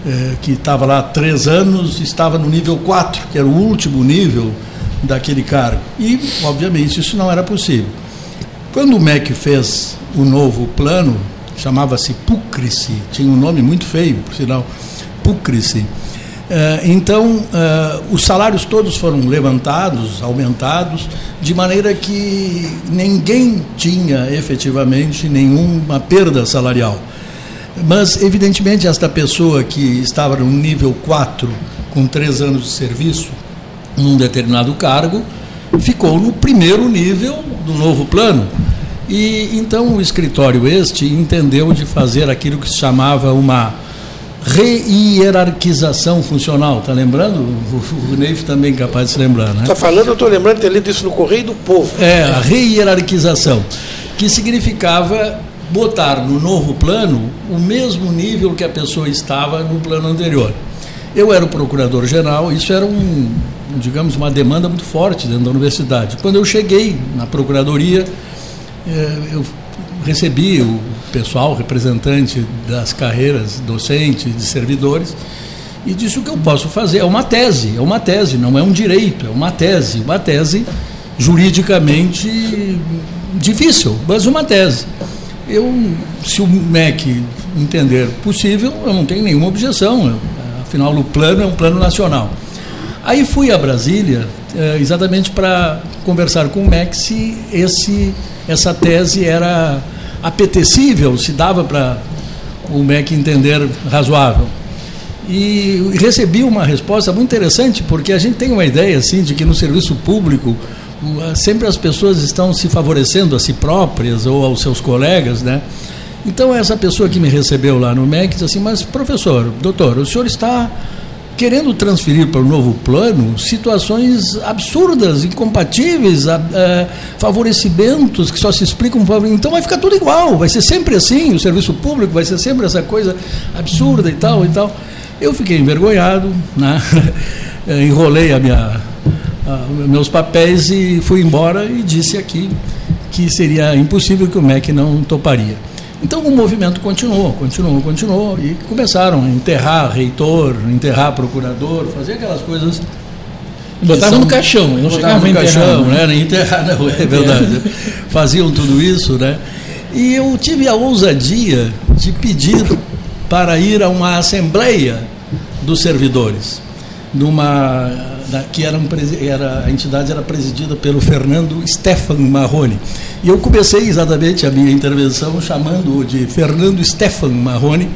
eh, que estava lá há três anos estava no nível 4, que era o último nível daquele cargo. E, obviamente, isso não era possível. Quando o MEC fez o novo plano, chamava-se Púcrice, tinha um nome muito feio, por sinal, Púcrice. Eh, Então, eh, os salários todos foram levantados, aumentados, de maneira que ninguém tinha efetivamente nenhuma perda salarial. Mas, evidentemente, esta pessoa que estava no nível 4, com três anos de serviço, num determinado cargo, ficou no primeiro nível do novo plano. E então o escritório este entendeu de fazer aquilo que se chamava uma reierarquização funcional. Está lembrando? O, o Neif também é capaz de se lembrar, né? Está falando, eu estou lembrando de ter lido isso no Correio do Povo. É, a reierarquização, que significava botar no novo plano o mesmo nível que a pessoa estava no plano anterior. Eu era o procurador-geral, isso era um, digamos, uma demanda muito forte dentro da universidade. Quando eu cheguei na procuradoria, eu recebi o pessoal representante das carreiras docentes, de servidores, e disse o que eu posso fazer. É uma tese, é uma tese, não é um direito, é uma tese, uma tese juridicamente difícil, mas uma tese. Eu, se o MEC entender possível, eu não tenho nenhuma objeção. Eu, afinal, o plano é um plano nacional. Aí fui a Brasília eh, exatamente para conversar com o MEC se esse, essa tese era apetecível, se dava para o MEC entender razoável. E recebi uma resposta muito interessante, porque a gente tem uma ideia assim de que no serviço público o- sempre as pessoas estão se favorecendo a si próprias ou aos seus colegas, né? Então essa pessoa que me recebeu lá no MEC disse assim, mas professor, doutor, o senhor está querendo transferir para o novo plano situações absurdas, incompatíveis, a- eh, favorecimentos que só se explicam. Então vai ficar tudo igual, vai ser sempre assim, o serviço público vai ser sempre essa coisa absurda e tal e tal. Eu fiquei envergonhado, né? Enrolei a minha, a- meus papéis e fui embora e disse aqui que seria impossível que o MEC não toparia. Então o movimento continuou, continuou, continuou e começaram a enterrar reitor, enterrar procurador, fazer aquelas coisas. Botavam no caixão, não chegavam no caixão, né? né? Enterrar, não, é verdade. Faziam tudo isso, né? E eu tive a ousadia de pedir para ir a uma assembleia dos servidores, numa da- que era, a entidade era presidida pelo Fernando Stefan Marrone. E eu comecei exatamente a minha intervenção chamando-o de Fernando Stefan Marrone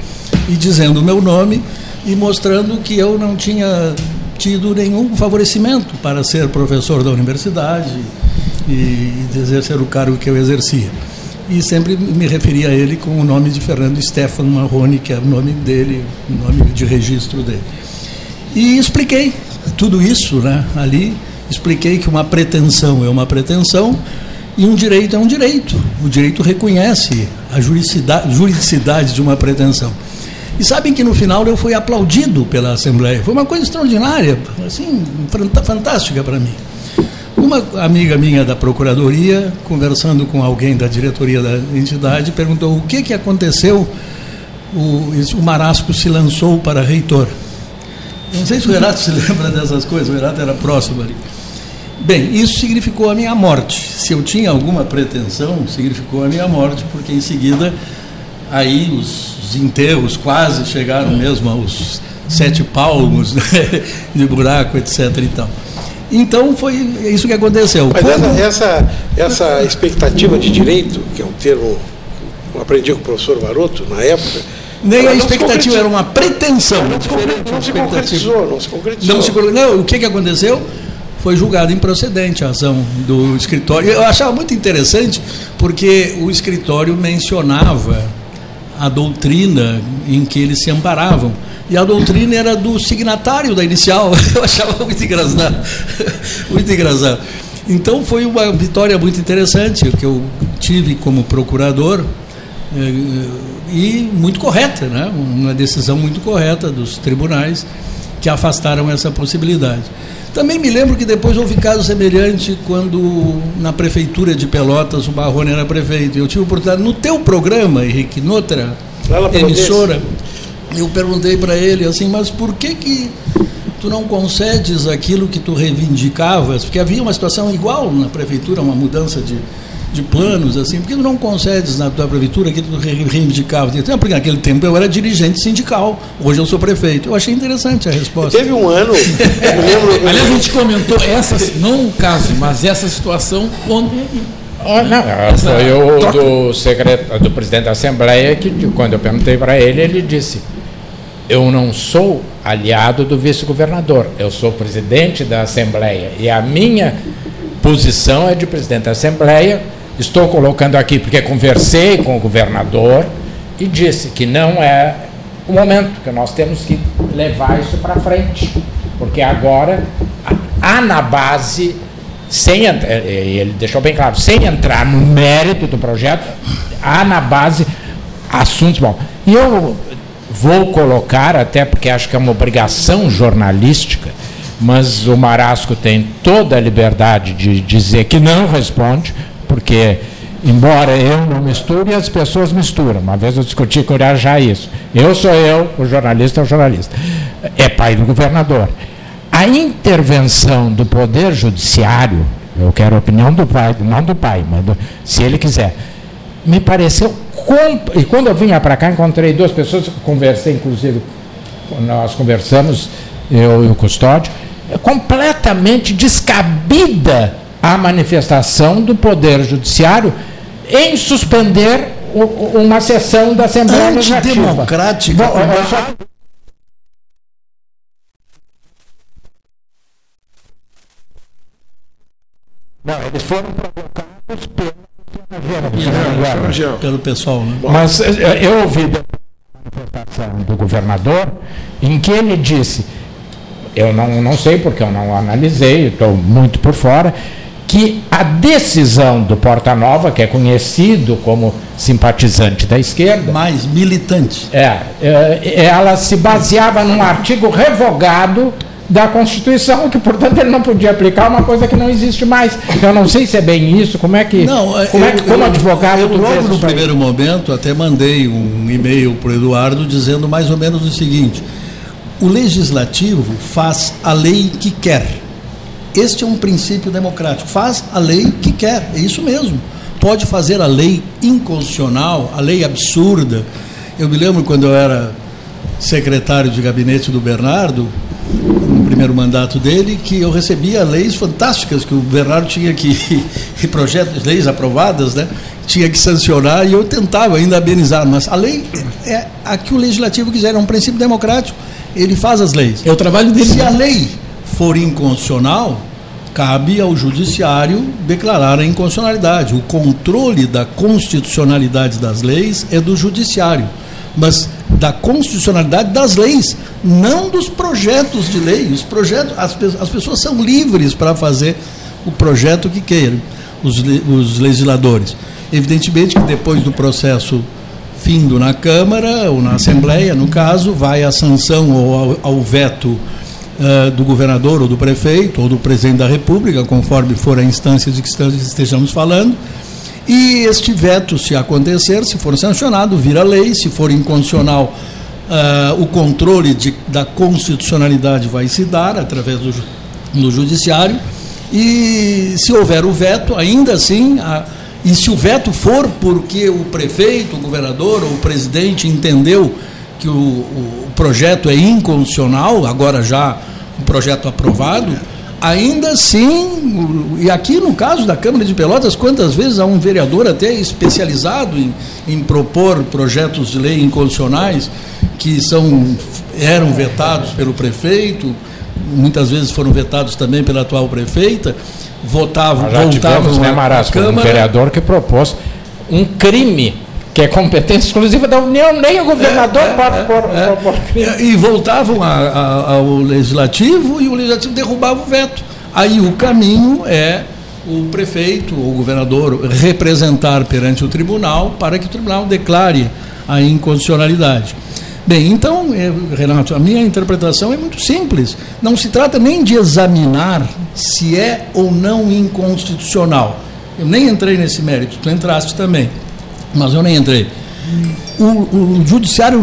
e dizendo o meu nome e mostrando que eu não tinha tido nenhum favorecimento para ser professor da universidade e de exercer o cargo que eu exercia. E sempre me referia a ele com o nome de Fernando Stefan Marrone, que é o nome dele, o nome de registro dele. E expliquei tudo isso né, ali, expliquei que uma pretensão é uma pretensão e um direito é um direito. O direito reconhece a juridicidade, juridicidade de uma pretensão. E sabem que no final eu fui aplaudido pela Assembleia. Foi uma coisa extraordinária, assim, fantástica para mim. Uma amiga minha da Procuradoria, conversando com alguém da diretoria da entidade, perguntou o que, que aconteceu. O, o Marasco se lançou para reitor. Não sei se o Renato se lembra dessas coisas, o Renato era próximo ali. Bem, isso significou a minha morte. Se eu tinha alguma pretensão, significou a minha morte, porque em seguida, aí os, os enterros quase chegaram mesmo aos sete palmos né, de buraco, etc. E tal. Então foi isso que aconteceu. Mas essa, essa, essa expectativa de direito, que é um termo que eu aprendi com o professor Varoto na época. Nem ela a expectativa concretizou. era uma pretensão. Não não se concretizou, não se concretizou. Não, se não, o que, que aconteceu? Foi julgado improcedente a ação do escritório. Eu achava muito interessante porque o escritório mencionava a doutrina em que eles se amparavam. E a doutrina era do signatário da inicial. Eu achava muito engraçado. Muito engraçado. Então foi uma vitória muito interessante que eu tive como procurador eh, e muito correta, né? uma decisão muito correta dos tribunais que afastaram essa possibilidade. Também me lembro que depois houve caso semelhante quando na prefeitura de Pelotas o Barrone era prefeito. Eu tive oportunidade no teu programa, Henrique, noutra emissora, eu perguntei para ele assim, mas por que que tu não concedes aquilo que tu reivindicavas? Porque havia uma situação igual na prefeitura, uma mudança de de planos, assim, por que tu não concedes na tua prefeitura aquilo que tu re- reivindicava? Então, porque naquele tempo eu era dirigente sindical, hoje eu sou prefeito. Eu achei interessante a resposta. Teve um ano, eu me lembro. Aliás, a gente comentou essa, não o caso, mas essa situação ontem aqui. Oh, não, Essa foi o do, secretário, do presidente da Assembleia que, quando eu perguntei para ele, ele disse: Eu não sou aliado do vice-governador, eu sou presidente da Assembleia e a minha posição é de presidente da Assembleia. Estou colocando aqui porque conversei com o governador e disse que não é o momento, que nós temos que levar isso para frente, porque agora há na base sem eh, eh, ele deixou bem claro, sem entrar no mérito do projeto, há na base assuntos bom. E eu vou colocar, até porque acho que é uma obrigação jornalística, mas o Marasco tem toda a liberdade de dizer que não responde, porque embora eu não misture, as pessoas misturam. Uma vez eu discuti com o isso. Eu sou eu, o jornalista é o jornalista. É pai do governador. A intervenção do Poder Judiciário, eu quero a opinião do pai, não do pai, mas do- se ele quiser, me pareceu. E quando eu vinha para cá, encontrei duas pessoas, conversei, inclusive, nós conversamos, eu e o custódio, é completamente descabida a manifestação do Poder Judiciário em suspender o- uma sessão da Assembleia Legislativa. Antidemocrática. Bom, só- Não, eles foram provocados pelo Pelo pessoal, né? Mas eh, eu ouvi manifestação do governador em que ele disse, eu não, não sei porque eu não analisei, estou muito por fora, que a decisão do Porta Nova, que é conhecido como simpatizante da esquerda, Mais militante. é, é, ela se baseava num artigo revogado da Constituição, que portanto ele não podia aplicar uma coisa que não existe mais. Eu não sei se é bem isso, como é que, Não, é, como, é que eu- como eu- advogado eu logo no isso aí? primeiro momento até mandei um e-mail para o Eduardo dizendo mais ou menos o seguinte: o legislativo faz a lei que quer. Este é um princípio democrático. Faz a lei que quer. É isso mesmo. Pode fazer a lei inconstitucional, a lei absurda. Eu me lembro quando eu era secretário de gabinete do Bernardo, no primeiro mandato dele, que eu recebia leis fantásticas que o Bernardo tinha que, e projetos, leis aprovadas, né? Tinha que sancionar e eu tentava ainda amenizar, mas a lei é a que o legislativo quiser, é um princípio democrático, ele faz as leis. É o trabalho dele. Se a lei for inconstitucional, cabe ao judiciário declarar a inconstitucionalidade. O controle da constitucionalidade das leis é do judiciário, mas da constitucionalidade das leis, não dos projetos de lei. Os projetos, as, as pessoas são livres para fazer o projeto que queiram, os, os legisladores. Evidentemente que depois do processo findo na Câmara ou na Assembleia, no caso, vai a sanção ou ao, ao veto eh, do governador ou do prefeito ou do presidente da República, conforme for a instância de que estejamos falando. E este veto, se acontecer, se for sancionado, vira lei. Se for inconstitucional, ah, o controle de- da constitucionalidade vai se dar através do, do judiciário. E se houver o veto, ainda assim, a- e se o veto for porque o prefeito, o governador ou o presidente entendeu que o, o projeto é inconstitucional, agora já um projeto aprovado, ainda assim, e aqui no caso da Câmara de Pelotas, quantas vezes há um vereador até especializado em, em propor projetos de lei inconstitucionais que são, eram vetados pelo prefeito, muitas vezes foram vetados também pela atual prefeita, votavam, já voltavam tivemos, né, Marasco, um Câmara. vereador que propôs um crime que é competência exclusiva da União, nem o governador pode pôr- propor crime. E voltavam a- a- ao legislativo e o legislativo derrubava o veto. Aí o caminho é o prefeito ou o governador representar perante o tribunal para que o tribunal declare a inconstitucionalidade. Bem, então, eh, Renato, a minha interpretação é muito simples. Não se trata nem de examinar se é ou não inconstitucional. Eu nem entrei nesse mérito, tu entraste também, mas eu nem entrei. O, o judiciário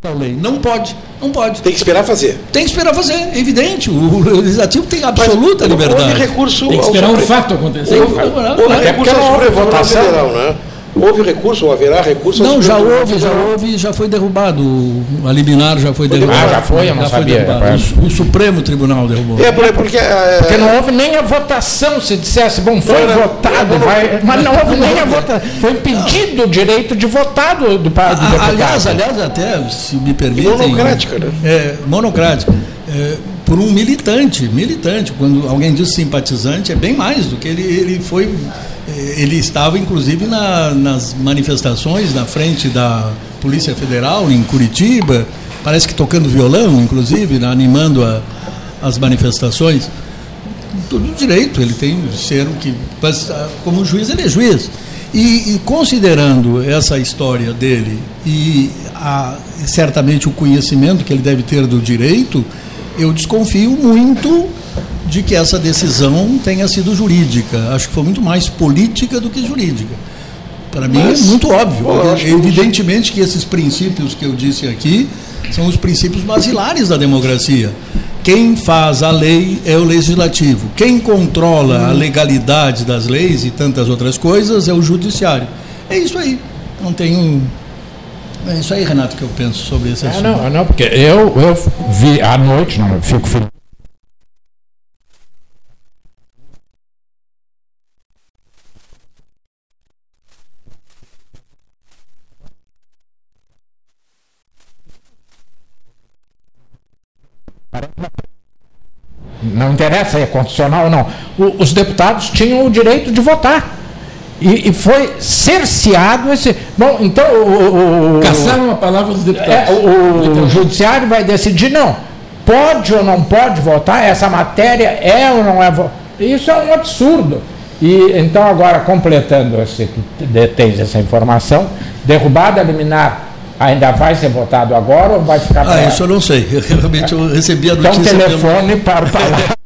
tal lei. Não pode, não pode. Tem que esperar fazer. Tem que esperar fazer, é evidente. O legislativo tem absoluta Houve liberdade. recurso Tem que esperar um fato acontecer. Houve, houve Até recurso porque ao não houve Supremo Tribunal votação. Federal, né? Houve recurso, ou haverá recurso Não, já houve, já houve, já foi derrubado. O- A liminar já foi derrubada. Ah, já foi? Eu não Já foi sabia. derrubado. O, o Supremo Tribunal derrubou. É, por- porque. é, Porque não houve nem a votação, se dissesse, bom, foi Não, não, votado, não, não. vai, mas não houve nem a votação. Foi impedido o direito de votar do, do, do A- deputado. aliás, aliás, até, se me permitem. monocrática, né? É, monocrática. É, por um militante, militante. Quando alguém diz simpatizante, é bem mais do que ele, ele foi. Ele estava, inclusive, na- nas manifestações na frente da Polícia Federal, em Curitiba, parece que tocando violão, inclusive, né, animando a- as manifestações. Tudo direito, ele tem ser que. Mas, ah, como juiz, ele é juiz. E, e considerando essa história dele e a- certamente o conhecimento que ele deve ter do direito, eu desconfio muito de que essa decisão tenha sido jurídica. Acho que foi muito mais política do que jurídica. Para mim Mas, é muito óbvio. que- evidentemente que esses princípios que eu disse aqui são os princípios basilares da democracia. Quem faz a lei é o legislativo. Quem controla a legalidade das leis e tantas outras coisas é o judiciário. É isso aí. Não tenho. É isso aí, Renato, que eu penso sobre esse Ah, assunto. não, não, porque eu, eu vi à noite, não, eu fico feliz. Não interessa se é constitucional ou não. O- os deputados tinham o direito de votar. E, e foi cerceado esse. Bom, então o- o, Caçaram a palavra dos deputados. é, o, o judiciário vai decidir, não. Pode ou não pode votar? Essa matéria é ou não é Isso é um absurdo. E então, agora, completando esse, detens essa informação, derrubada liminar ainda vai ser votado agora ou vai ficar Ah, isso eu não sei. Eu, realmente eu recebi a Então, notícia. pelo- telefone para o palácio.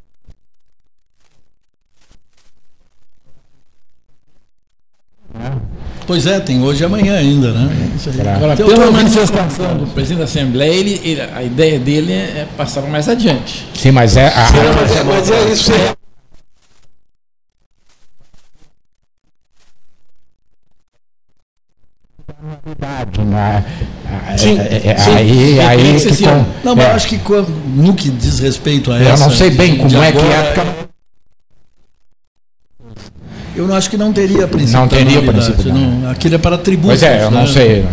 Pois é, tem hoje e amanhã ainda, né? Isso aí. Agora, Então, pela manifestação do presidente da Assembleia, ele, ele- a ideia dele é passar mais adiante. Sim, mas é. a- Não, mas, é, mas é isso. É, né? Ah, Sim, é- é- sim. Aí, É, aí que assim, com- Não, mas é. eu acho que quando- no que diz respeito a Eu essa. não sei bem como é que agora, é, Eu não acho que não teria princípio. Não teria princípio, não. Aquilo é para tributos. Pois é, eu não né? sei.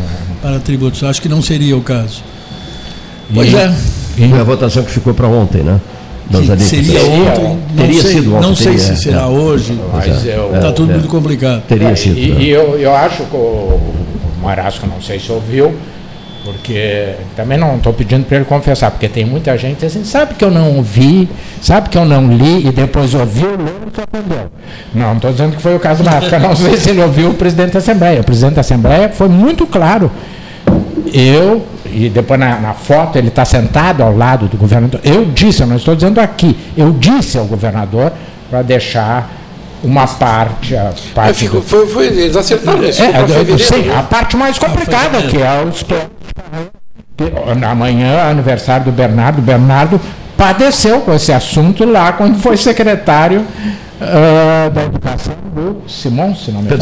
Para tributos. Acho que não seria o caso. Pois E- é. Foi a votação que ficou para ontem, né? Que seria Seria ontem. Teria sei, sido ontem, Não sei teria, se é. será hoje. Mas eu, Está tudo é. muito complicado. Teria sido. E, né? e eu, eu acho que o, o Marasco, não sei se ouviu, porque também não estou pedindo para ele confessar, porque tem muita gente assim, sabe que eu não ouvi, sabe que eu não li e depois ouviu, leu e aprendeu. Não, não estou dizendo que foi o caso Marasco, eu não sei se ele ouviu o presidente da Assembleia. O presidente da Assembleia foi muito claro. Eu, e depois na, na foto ele está sentado ao lado do governador. Eu disse, eu não estou dizendo aqui, eu disse ao governador para deixar uma parte, a parte fico, do- foi, foi, eles acertaram isso. é, sim, a parte mais complicada, que é os que- Amanhã, aniversário do Bernardo. O Bernardo padeceu com esse assunto lá quando foi secretário ah, da Educação do Simão, se não me engano.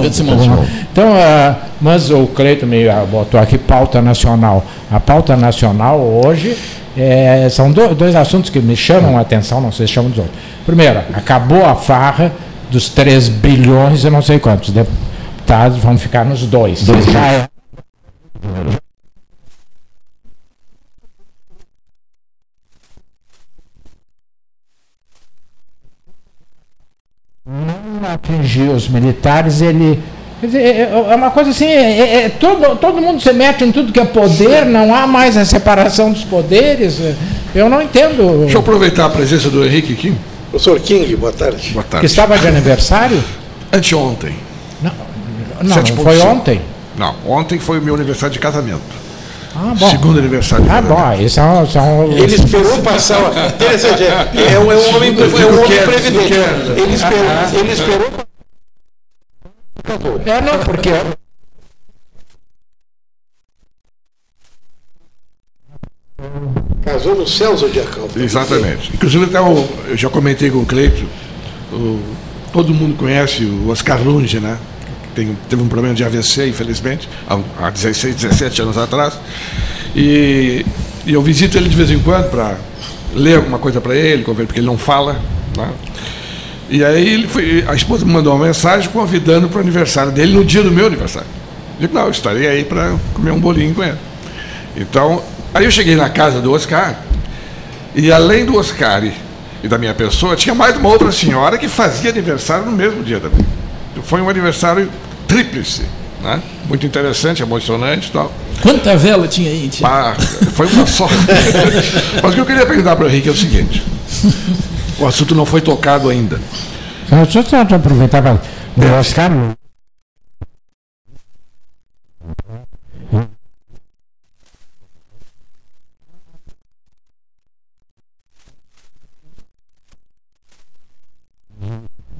Pedro Simão. Então, ah, mas o Cleito me ah, botou aqui pauta nacional. A pauta nacional hoje eh, são do- dois assuntos que me chamam a atenção, não sei se chamam dos outros. Primeiro, acabou a farra dos 3 bilhões e não sei quantos deputados vão ficar nos dois. Já é não atingir os militares, ele. quer dizer, É é uma coisa assim, é, é- é todo, todo mundo se mete em tudo que é poder, não há mais a separação dos poderes. é, Eu não entendo. Deixa eu aproveitar a presença do Henrique aqui. Professor King, boa tarde. Boa Que tarde. estava de aniversário? Anteontem. Não, Sete foi ponto cinco. ontem. Não, ontem foi o meu aniversário de casamento. Ah, bom. Segundo aniversário de Ah, bom, isso são. são Ele esperou passar. o- Interessante, é, é um, é um homem, é um homem previdente. Ele esperou. Ele esperou É, não, porque. Casou no céu zodiacal. Exatamente. Inclusive, até o- eu já comentei com o Cleito, o- todo mundo conhece o Oscar Lunge, né? Tem, teve um problema de AVC, infelizmente, há, há 16, 17 anos atrás. E, e eu visito ele de vez em quando para ler alguma coisa para ele, porque ele não fala. Né? E aí ele foi, a esposa me mandou uma mensagem convidando para o aniversário dele no dia do meu aniversário. Eu digo, não, eu estarei aí para comer um bolinho com ele. Então, aí eu cheguei na casa do Oscar, e além do Oscar e, e da minha pessoa, tinha mais uma outra senhora que fazia aniversário no mesmo dia também. Foi um aniversário tríplice, né? Muito interessante, emocionante e tal. Quanta vela tinha aí? Tia? Ah, foi uma só. Mas o que eu queria perguntar para o Henrique é o seguinte: o assunto não foi tocado ainda. Deixa eu só aproveitar para. O Oscar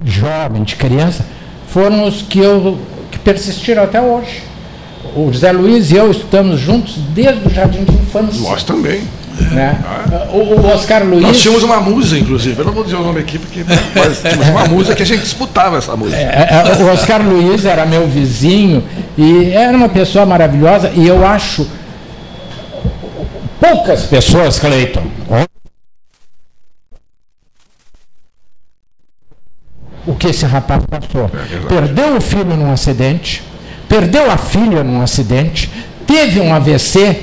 jovem, de criança, foram os que eu que persistiram até hoje. O José Luiz e eu estamos juntos desde o jardim de infância. Nós também. Né? O, o Oscar Luiz. Nós tínhamos uma musa, inclusive. Eu não vou dizer o nome aqui, porque mas tínhamos uma musa que a gente disputava essa música. É, é, o Oscar Luiz era meu vizinho e era uma pessoa maravilhosa e eu acho poucas pessoas, Cleiton, o que esse rapaz passou. Perdeu o filho num acidente, perdeu a filha num acidente, teve um AVC.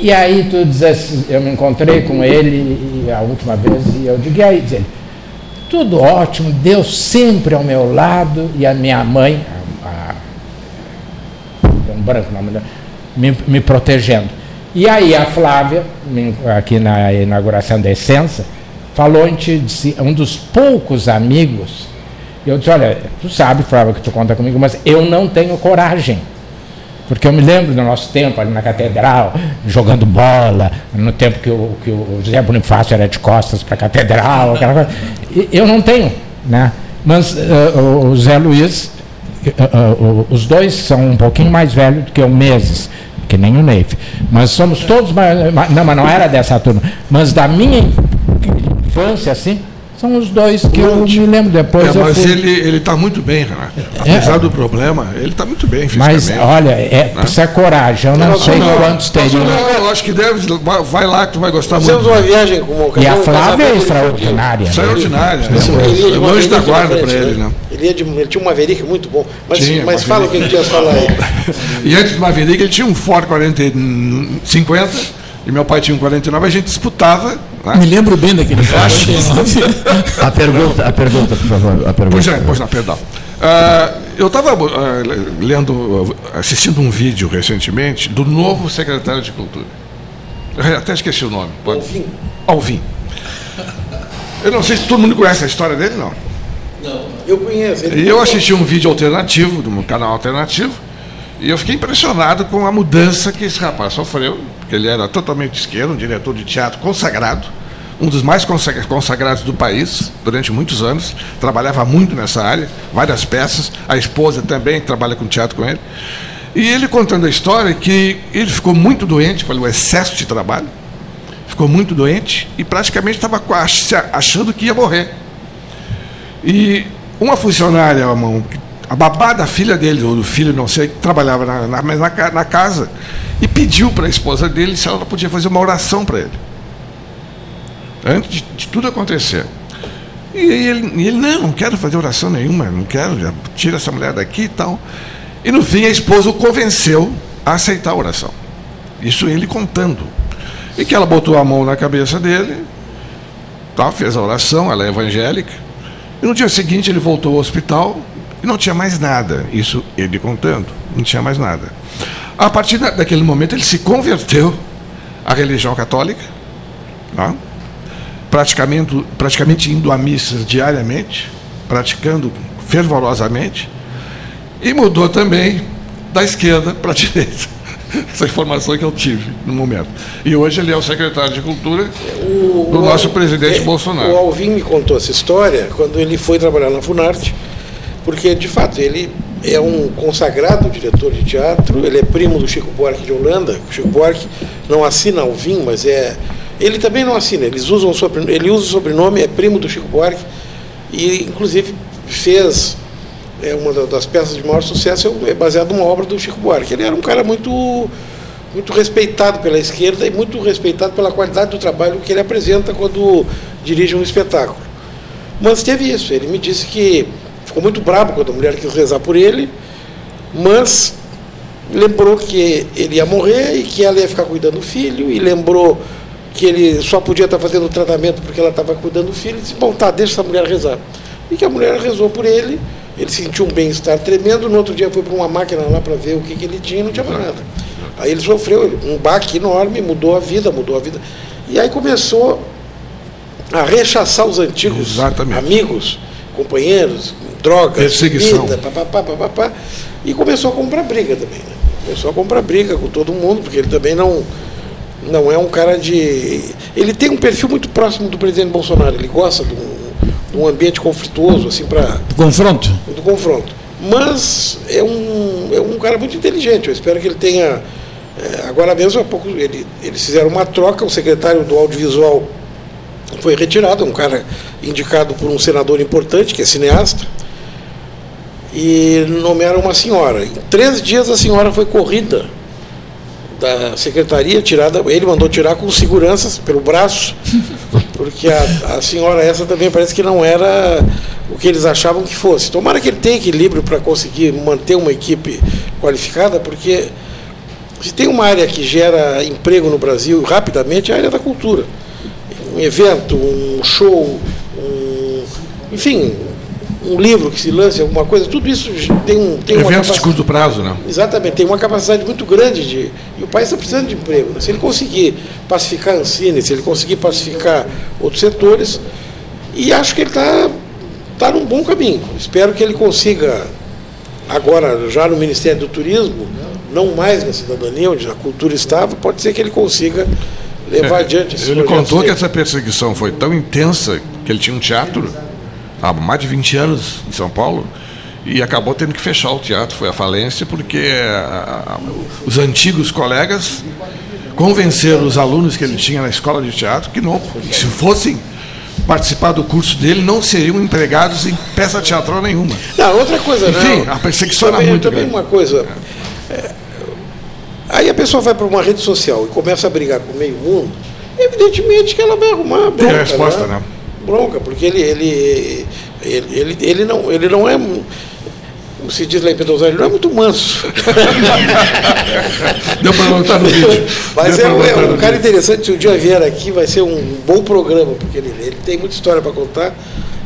E aí tu diz assim, eu me encontrei com ele a última vez e eu digo, e aí, diz ele, tudo ótimo, Deus sempre ao meu lado e a minha mãe, a, a, um branco nome dela, me, me protegendo. E aí a Flávia, aqui na inauguração da Essência, falou em ti, disse, um dos poucos amigos. Eu disse, olha, tu sabe, Flávia, que tu conta comigo, mas eu não tenho coragem. Porque eu me lembro do nosso tempo ali na catedral, jogando bola, no tempo que o, que o José Bonifácio era de costas para a catedral, aquela coisa. Eu não tenho, né? Mas eh, o Zé Luiz, eh, o- os dois são um pouquinho mais velhos do que eu, meses, que nem o Neif. Mas somos todos mais, ma- não, mas não era dessa turma. Mas da minha infância, assim, são os dois que eu me lembro depois. É, eu mas fui- ele ele está muito bem, Renato. Apesar do problema, ele está muito bem Mas fisicamente. olha, é, precisa coragem. Eu não, sei quantos Mas, teriam. não, eu acho que deve. vai- lá que tu vai gostar Fizemos muito. uma viagem com o E a Flávia é extraordinária. né? Extraordinária. né? Ele É um anjo da Maverick guarda para ele, né? Ele, ia de- ele tinha um Maverick muito bom. Mas, Tinha, mas fala o que tu ia falar aí. E antes do Maverick, ele tinha um Ford 40, e 50 e meu pai tinha um 49, a gente disputava. Me lembro bem daquele flash. A pergunta, a pergunta, por favor. A pergunta. Pois é, pois não, perdão. Ah, eu estava lendo, ah, assistindo um vídeo recentemente do novo secretário de Cultura. Eu até esqueci o nome. Pode... Alvim. Alvim. Eu não sei se todo mundo conhece a história dele, não. Eu conheço. Ele E eu assisti um vídeo alternativo, de um canal alternativo, e eu fiquei impressionado com a mudança que esse rapaz sofreu, porque ele era totalmente de esquerda, um diretor de teatro consagrado, um dos mais consagra- consagrados do país durante muitos anos, trabalhava muito nessa área, várias peças, a esposa também trabalha com teatro com ele. E ele contando a história que ele ficou muito doente pelo excesso de trabalho, ficou muito doente e praticamente estava achando que ia morrer. E uma funcionária, a babá da filha dele, ou do filho, não sei, que trabalhava na, na, na casa, e pediu para a esposa dele se ela podia fazer uma oração para ele. Antes de, de tudo acontecer. E ele, ele, não, não quero fazer oração nenhuma, não quero, já tira essa mulher daqui e tal. E no fim a esposa o convenceu a aceitar a oração. Isso ele contando. E que ela botou a mão na cabeça dele, tal, fez a oração, ela é evangélica. E no dia seguinte ele voltou ao hospital e não tinha mais nada. Isso ele contando, não tinha mais nada. A partir da- daquele momento ele se converteu à religião católica, tá? Praticamente, praticamente indo a missas diariamente, praticando fervorosamente, e mudou também da esquerda para a direita. Essa informação que eu tive no momento. E hoje ele é o secretário de Cultura do nosso presidente é, Bolsonaro. O Alvim me contou essa história quando ele foi trabalhar na Funarte, porque de fato ele é um consagrado diretor de teatro, ele é primo do Chico Buarque de Holanda. O Chico Buarque não assina Alvim, mas é. Ele também não assina, eles usam sobrenome, ele usa o sobrenome, é primo do Chico Buarque, e inclusive fez é, uma da- das peças de maior sucesso, é baseado numa obra do Chico Buarque. Ele era um cara muito, muito respeitado pela esquerda e muito respeitado pela qualidade do trabalho que ele apresenta quando dirige um espetáculo. Mas teve isso, ele me disse que ficou muito bravo quando a mulher quis rezar por ele, mas lembrou que ele ia morrer e que ela ia ficar cuidando do filho, e lembrou que ele só podia estar fazendo o tratamento porque ela estava cuidando do filho, disse, bom, tá, deixa essa mulher rezar. E que a mulher rezou por ele, ele sentiu um bem-estar tremendo, no outro dia foi para uma máquina lá para ver o que, que ele tinha e não tinha mais nada. Aí ele sofreu um baque enorme, mudou a vida, mudou a vida. E aí começou a rechaçar os antigos Exatamente. amigos, companheiros, drogas, Perseguição. bebida, papapá, papapá, e começou a comprar briga também. Né? Começou a comprar briga com todo mundo, porque ele também não, não é um cara de. Ele tem um perfil muito próximo do presidente Bolsonaro, ele gosta de um, de um ambiente conflituoso, assim, para Confronto. do confronto. Mas é um, é um cara muito inteligente. Eu espero que ele tenha. é, agora mesmo, há pouco, ele, eles fizeram uma troca, o secretário do audiovisual foi retirado, é um cara indicado por um senador importante, que é cineasta, e nomearam uma senhora. Em três dias a senhora foi corrida da secretaria, tirada, ele mandou tirar com seguranças pelo braço, porque a, a senhora essa também parece que não era o que eles achavam que fosse. Tomara que ele tenha equilíbrio para conseguir manter uma equipe qualificada, porque se tem uma área que gera emprego no Brasil rapidamente, é a área da cultura. Um evento, um show, um, enfim, um livro que se lance, alguma coisa, tudo isso tem, um, tem Eventos de curto prazo, né? Exatamente, tem uma capacidade muito grande de. E o país está precisando de emprego. né? Se ele conseguir pacificar a Ancine, se ele conseguir pacificar outros setores, e acho que ele está tá num bom caminho. Espero que ele consiga, agora, já no Ministério do Turismo, não mais na cidadania, onde a cultura estava, pode ser que ele consiga levar adiante esses É, Ele contou que essa perseguição foi tão intensa que ele tinha um teatro há mais de 20 anos em São Paulo e acabou tendo que fechar o teatro, foi à falência, porque a- a- os antigos colegas convenceram os alunos que ele tinha na escola de teatro que não, que se fossem participar do curso dele, não seriam empregados em peça teatral nenhuma. Não, outra coisa, Enfim, não. a perseguição era também, muito também grande. uma coisa. é, aí a pessoa vai para uma rede social e começa a brigar com o meio mundo, evidentemente que ela vai arrumar bronca. Tem a resposta, né? Bronca, porque ele, ele, ele, ele, ele não, ele não é. Como se diz lá em Pedrosal, ele não é muito manso. Deu para notar no vídeo. Mas Deu é, um- é um cara vídeo. interessante. Se um dia vier aqui, vai ser um bom programa, porque ele, ele tem muita história para contar.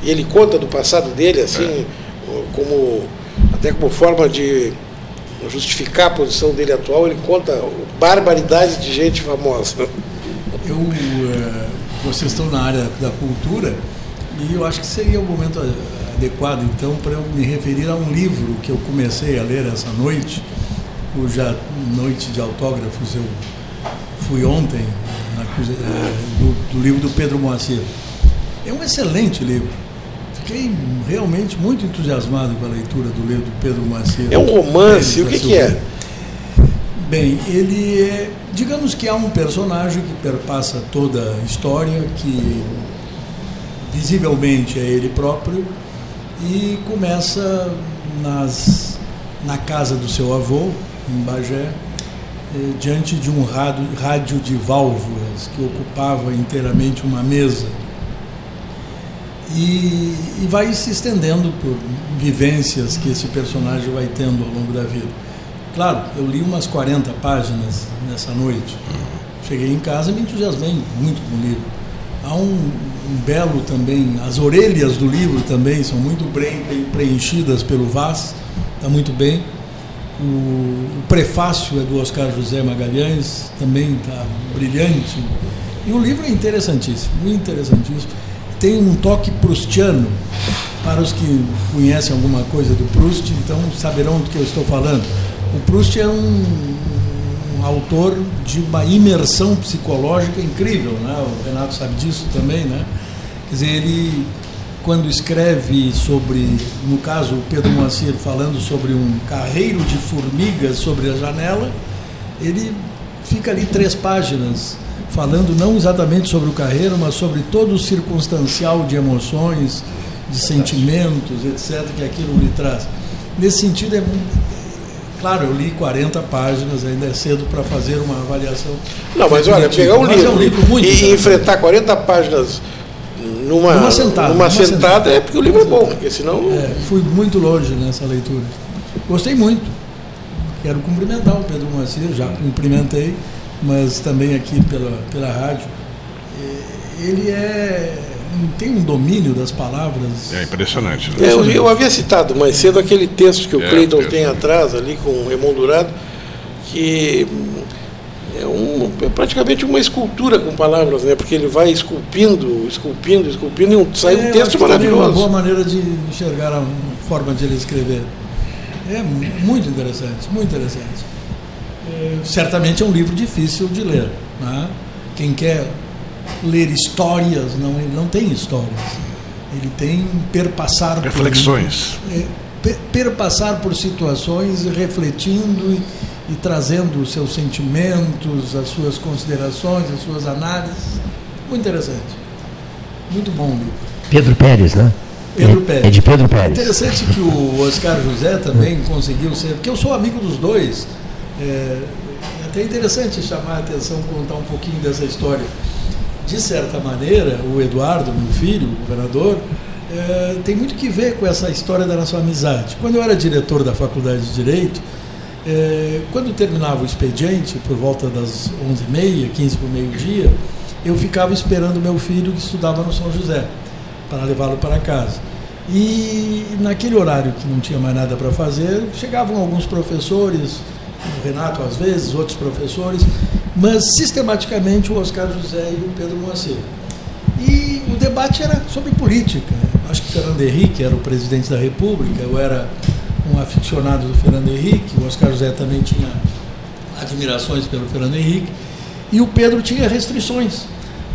E ele conta do passado dele, assim, como até como forma de justificar a posição dele atual. Ele conta barbaridades de gente famosa. Eu, eh, vocês estão na área da cultura e eu acho que seria o momento a- adequado, então, para eu me referir a um livro que eu comecei a ler essa noite, cuja noite de autógrafos eu fui ontem, na eh, do, do livro do Pedro Moacir. É um excelente livro. Fiquei realmente muito entusiasmado com a leitura do livro do Pedro Moacir. É um romance, o que que é? Bem, ele é. Digamos que há um personagem que perpassa toda a história, que visivelmente é ele próprio, e começa nas, na casa do seu avô, em Bagé, eh, diante de um rádio, rádio de válvulas que ocupava inteiramente uma mesa. E, e vai se estendendo por vivências que esse personagem vai tendo ao longo da vida. Claro, eu li umas 40 páginas nessa noite. Cheguei em casa e me entusiasmei muito com o livro. Há um, um belo também, as orelhas do livro também são muito bem, preenchidas pelo Vaz, está muito bem. O, o prefácio é do Oscar José Magalhães, também está brilhante. E o livro é interessantíssimo, interessantíssimo. Tem um toque prustiano, para os que conhecem alguma coisa do Proust, então saberão do que eu estou falando. O Proust é um, um autor de uma imersão psicológica incrível, né? o Renato sabe disso também, né? Quer dizer, ele quando escreve sobre, no caso, o Pedro Moacir falando sobre um carreiro de formigas sobre a janela, ele fica ali três páginas falando não exatamente sobre o carreiro, mas sobre todo o circunstancial de emoções, de sentimentos, etc., que aquilo lhe traz. Nesse sentido, é. Claro, eu li 40 páginas, ainda é cedo para fazer uma avaliação. Não, mas olha, pegar um livro, é um livro muito e enfrentar 40 páginas numa, Numa sentada, numa sentada, sentada. é porque o livro é bom, porque senão. É, fui muito longe nessa leitura. Gostei muito. Quero cumprimentar o Pedro Moacir, já cumprimentei, mas também aqui pela, pela rádio. Ele é, tem um domínio das palavras. É impressionante. né? É, eu, eu havia citado mais cedo aquele texto que o É, Cleiton texto. tem atrás, ali com o emoldurado, que é, um, é praticamente uma escultura com palavras, né? porque ele vai esculpindo, esculpindo, esculpindo, e um, sai É, um eu texto também É uma boa maravilhoso. maneira de enxergar a forma de ele escrever. É mu- muito interessante, muito interessante. É, certamente é um livro difícil de ler. né? Quem quer ler histórias, não, ele não tem histórias. Ele tem perpassar por- Reflexões. é, pe- perpassar por situações refletindo e, e trazendo os seus sentimentos, as suas considerações, as suas análises. Muito interessante. Muito bom o livro. Pedro Pérez, né? Pedro é, Pérez. É de Pedro Pérez. interessante que o Oscar José também conseguiu ser, porque eu sou amigo dos dois. É, é até interessante chamar a atenção, contar um pouquinho dessa história. De certa maneira, o Eduardo, meu filho, o governador, é, tem muito que ver com essa história da nossa amizade. Quando eu era diretor da Faculdade de Direito, é, quando terminava o expediente, por volta das 11h30, 15 para o meio-dia, eu ficava esperando meu filho que estudava no São José, para levá-lo para casa. E naquele horário que não tinha mais nada para fazer, chegavam alguns professores, o Renato às vezes, outros professores, mas sistematicamente o Oscar José e o Pedro Moacir. E o debate era sobre política. Acho que Fernando Henrique era o presidente da República, eu era um aficionado do Fernando Henrique, o Oscar José também tinha admirações pelo Fernando Henrique, e o Pedro tinha restrições.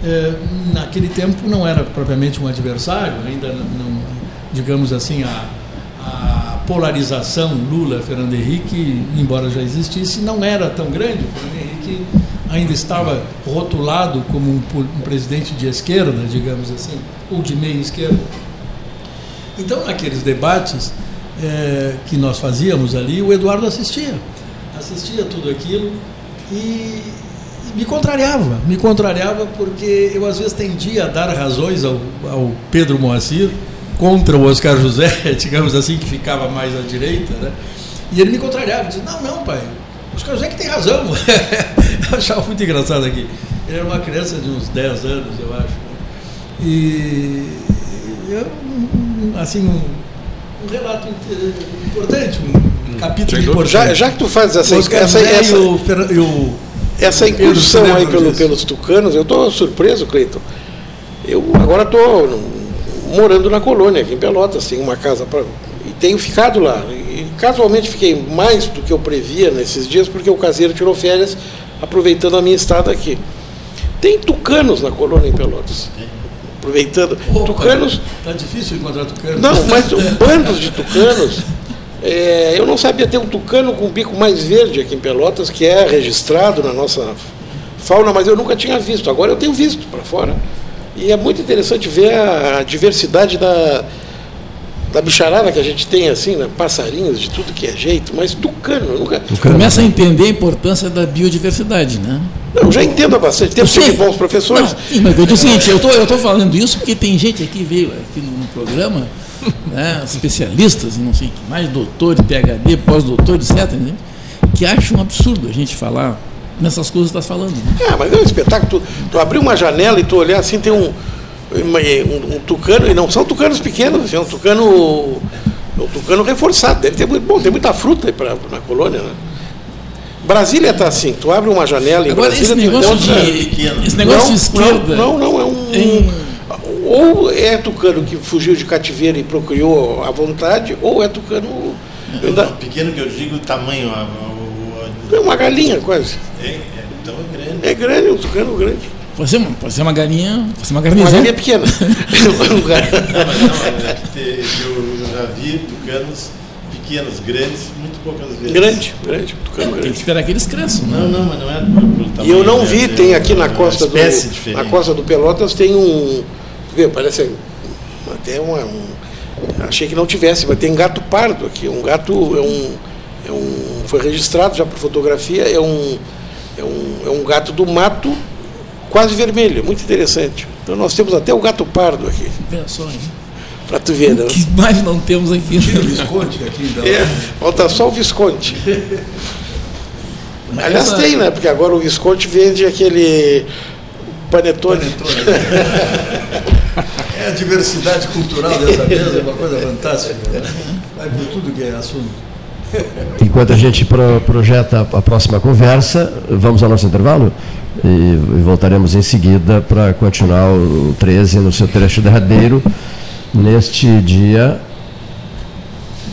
Eh, naquele tempo não era propriamente um adversário, ainda não- digamos assim, a, a polarização Lula-Fernando Henrique, embora já existisse, não era tão grande. O Fernando Henrique ainda estava rotulado como um, um presidente de esquerda, digamos assim, ou de meia esquerda. Então, naqueles debates eh, que nós fazíamos ali, o Eduardo assistia. Assistia tudo aquilo e, e me contrariava. Me contrariava porque eu, às vezes, tendia a dar razões ao, ao Pedro Moacir contra o Oscar José, digamos assim, que ficava mais à direita, né? E ele me contrariava, dizia, não, não, pai, o Oscar José que tem razão. eu achava muito engraçado aqui. Ele era uma criança de uns 10 anos, eu acho. né? E eu, assim, um, um relato importante, um capítulo Sem dúvida. importante. Já, já que tu fazes essa, essa, essa, o, o essa incursão aí pelo, pelos tucanos, eu estou surpreso, Cleiton. Eu agora estou morando na colônia, aqui em Pelotas, tenho uma casa para. E tenho ficado lá. Casualmente fiquei mais do que eu previa nesses dias, porque o caseiro tirou férias, aproveitando a minha estada aqui. Tem tucanos na colônia em Pelotas. Aproveitando. Opa, Tucanos. Tá difícil encontrar tucano. Não, mas um bandos de tucanos. É, eu não sabia ter um tucano com bico mais verde aqui em Pelotas, que é registrado na nossa fauna, mas eu nunca tinha visto. Agora eu tenho visto para fora. E é muito interessante ver a diversidade da, da bicharada que a gente tem, assim, né? passarinhos de tudo que é jeito, mas tucano, nunca. Começa a entender a importância da biodiversidade, né? Eu já entendo há bastante tempo, tive bons professores. Não, sim, mas eu digo o seguinte, eu tô, tô falando isso porque tem gente aqui veio aqui no, no programa, né, especialistas e não sei o que mais, doutor, PhD, pós-doutor, etc., né, que acham um absurdo a gente falar nessas coisas que está falando. Né? Ah, mas é um espetáculo. Tu, tu abrir uma janela e tu olhar assim, tem um, um, um tucano, e não são tucanos pequenos, assim, é um tucano. é um tucano reforçado. Deve ter muito bom, tem muita fruta aí pra, na colônia, né? Brasília está assim, tu abre uma janela em Agora, Brasília, esse negócio encontra- de, esse negócio de Não, esquerda... Não, não, não, é um. em- Ou é tucano que fugiu de cativeiro e procriou à vontade, ou é tucano. ainda- Pequeno que eu digo, o tamanho. A, a- o- É uma galinha quase. a- é, é tão grande. É grande, um tucano grande. Pode ser uma, pode ser uma galinha, pode ser uma Uma garnizão. galinha pequena. Um gar- Não, é que eu já vi tucanos pequenos, grandes, muito poucas vezes. grande, grande, tucano Tem que grande. esperar que eles cresçam, né? Não, não, mas não é pelo, pelo tamanho. E eu não né? vi, É tem aqui na uma costa do diferente. na costa do Pelotas tem um, vê, parece até uma, um, achei que não tivesse, mas tem gato pardo aqui, um gato é um, é um foi registrado já por fotografia, é um é um, é um gato do mato quase vermelho, muito interessante. Então nós temos até o gato pardo aqui, só, hein? para tu ver, né? O que mais não temos aqui? Tira o Visconde aqui, então. É, falta só o Visconde. Aliás, Essa- tem, né? Porque agora o Visconde vende aquele panetone. É a diversidade cultural dessa mesa, é uma coisa fantástica. né? Vai por tudo que é assunto. Enquanto a gente pro- projeta a próxima conversa, vamos ao nosso intervalo e, e voltaremos em seguida para continuar o 13 no seu trecho derradeiro, neste dia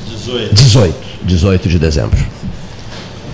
18. 18, 18 de dezembro.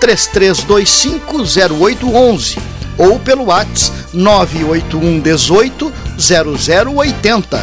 33250811 ou pelo WhatsApp 981 18 0080.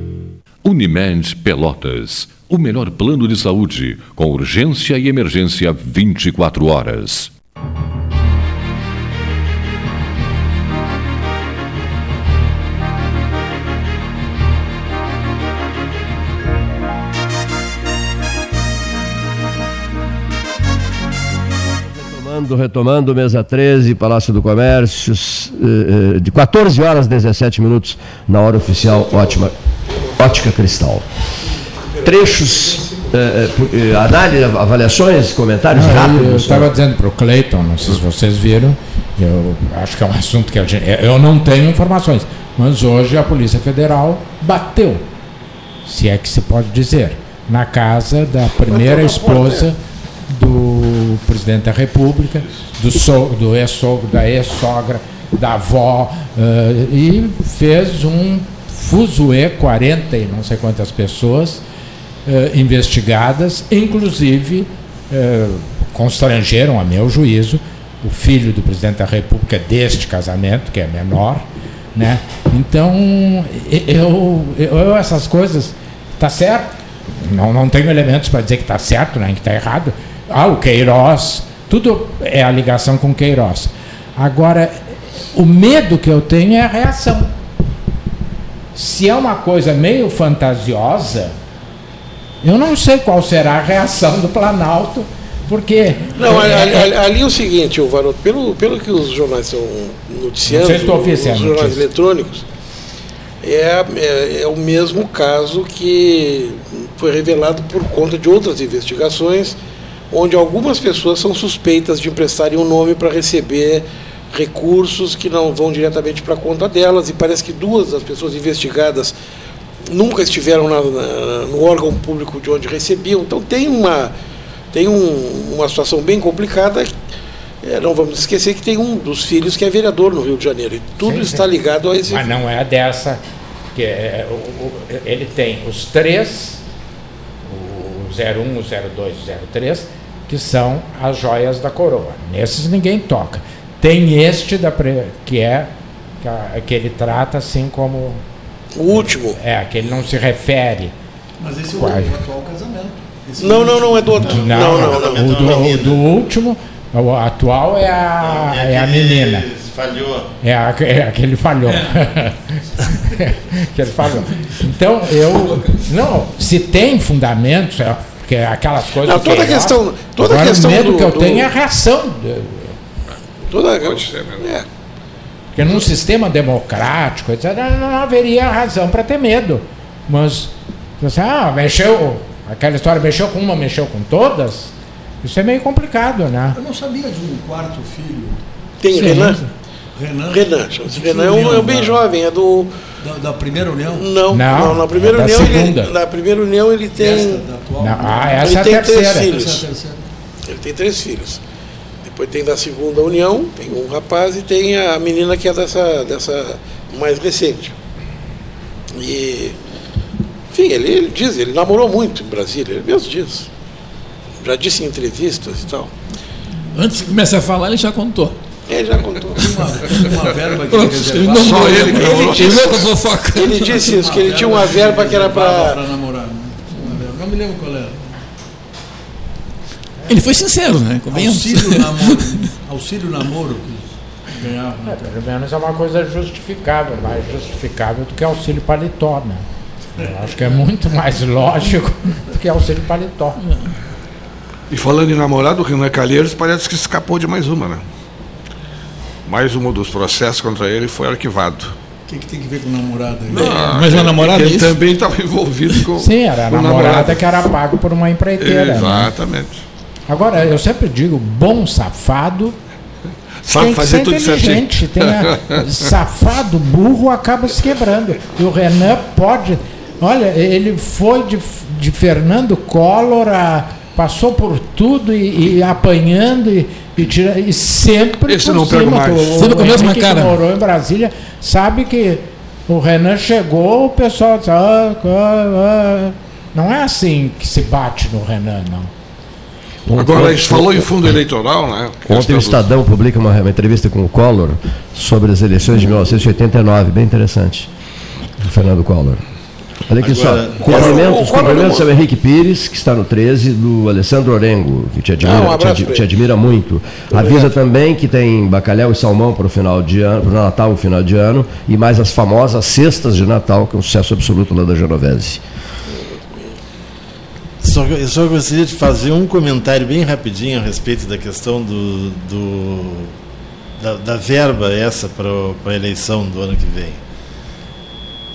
Unimed Pelotas. O melhor plano de saúde, com urgência e emergência 24 horas. Retomando, retomando, mesa 13, Palácio do Comércio, eh, eh, de 14 horas 17 minutos na hora oficial, ótima, ótica cristal. Trechos, eh, eh, análise, avaliações, comentários Não, rápidos. Eu estava dizendo para o Cleiton, não sei se vocês viram, eu acho que é um assunto que a gente, eu não tenho informações, mas hoje a Polícia Federal bateu, se é que se pode dizer, na casa da primeira esposa do presidente da República, do, so, do ex-sogro, da ex-sogra, da avó, eh, e fez um fuzuê, 40 e não sei quantas pessoas eh, investigadas, inclusive eh, constrangeram, a meu juízo, o filho do presidente da República deste casamento, que é menor. Né? Então, eu, eu essas coisas, tá certo? Não, não tenho elementos para dizer que está certo, nem que está errado. Ah, o Queiroz, tudo é a ligação com Queiroz. Agora, o medo que eu tenho é a reação. Se é uma coisa meio fantasiosa, eu não sei qual será a reação do Planalto, porque. Não, ali, ali, ali é o seguinte, o Varoto, pelo, pelo que os jornais estão noticiando, se os jornais notícia. eletrônicos, é, é, é o mesmo caso que foi revelado por conta de outras investigações, onde algumas pessoas são suspeitas de emprestarem um nome para receber recursos que não vão diretamente para a conta delas, e parece que duas das pessoas investigadas nunca estiveram na- na- no órgão público de onde recebiam. Então tem uma, tem um- uma situação bem complicada. É, não vamos esquecer que tem um dos filhos que é vereador no Rio de Janeiro. E tudo Sim, sim. está ligado a esse. Mas não é dessa. Que é, o- o- ele tem os três, o 01, o 02 e o 03, que são as joias da coroa. Nesses ninguém toca. Tem este da pre- que é que, ele trata assim como. O último. É, que ele não se refere. Mas esse é o atual casamento. Esse Não, não, não, é do outro. Não, Não, não, não. o, do, o do último, o atual é a, é a menina. Falhou. É, a, é a que ele falhou. que ele falhou. Então, eu. Não, se tem fundamentos, é, porque aquelas coisas. Não, toda que- a questão- toda a questão O medo do- que eu do- tenho é a reação. Toda, É. Porque num sistema democrático, etc., não haveria razão para ter medo. Mas, você, ah, mexeu, aquela história, mexeu com uma, mexeu com todas, isso é meio complicado, né? Eu não sabia de um quarto filho. Tem Sim. Renan? Renan. Renan, Renan. É um, é um bem da- jovem, é do. Da, da primeira união? Não, Não, não, na primeira é da união segunda. ele. Na primeira união ele tem. Esta, atual? Não, ah, essa ele é a tem terceira. três filhos. Essa é a terceira. Ele tem três filhos. Depois tem da segunda união, tem um rapaz e tem a menina que é dessa, dessa mais recente. E, enfim, ele, ele diz, ele namorou muito em Brasília, ele mesmo diz. Já disse em entrevistas e tal. Antes que comece a falar, ele já contou. Ele já contou. Uma verba que ele não Só ele, que ele, namorou. disse, ele disse isso, que ele tinha uma verba que era Para para. namorar. né? Uma. Não me lembro qual era. Ele foi sincero, né? Convenhamos. Auxílio namoro. Auxílio namoro. que. É, pelo menos é uma coisa justificável, mais justificável do que auxílio paletó, né? Eu acho que é muito mais lógico do que auxílio paletó. E falando em namorado, o Renan Calheiros parece que escapou de mais uma, né? Mais um dos processos contra ele foi arquivado. O que, que tem que ver com namorada? aí? Não, Mas uma é- namorada é que é Ele isso? também estava envolvido com. Sim, era a namorada que era pago por uma empreiteira. né? Agora, eu sempre digo, bom safado Sabe tem que fazer ser tudo inteligente. certinho. Tem a- safado, burro, acaba se quebrando. E o Renan pode... Olha, ele foi de, de Fernando Collor, a- passou por tudo e, e apanhando e, e, tira, e sempre Esse por não pego cima. mais. O, Sempre com a o mesma que cara. morou em Brasília sabe que o Renan chegou, o pessoal disse... "Ah, ah, ah." Não é assim que se bate no Renan, não. Agora, a gente falou em fundo eleitoral, né? Ontem o Estadão publica uma, uma entrevista com o Collor sobre as eleições de 1989, bem interessante, do Fernando Collor. Olha aqui Agora, só, cumprimentos, cumprimentos ao Henrique Pires, que está no 13, do Alessandro Orengo, que te admira, Ah, um te, te admira muito. Avisa também que tem bacalhau e salmão para o final de ano, para o Natal, o final de ano, e mais as famosas cestas de Natal, que é um sucesso absoluto lá da Genovese. Só, eu só gostaria de fazer um comentário bem rapidinho a respeito da questão do, do- da, da verba essa para a eleição do ano que vem.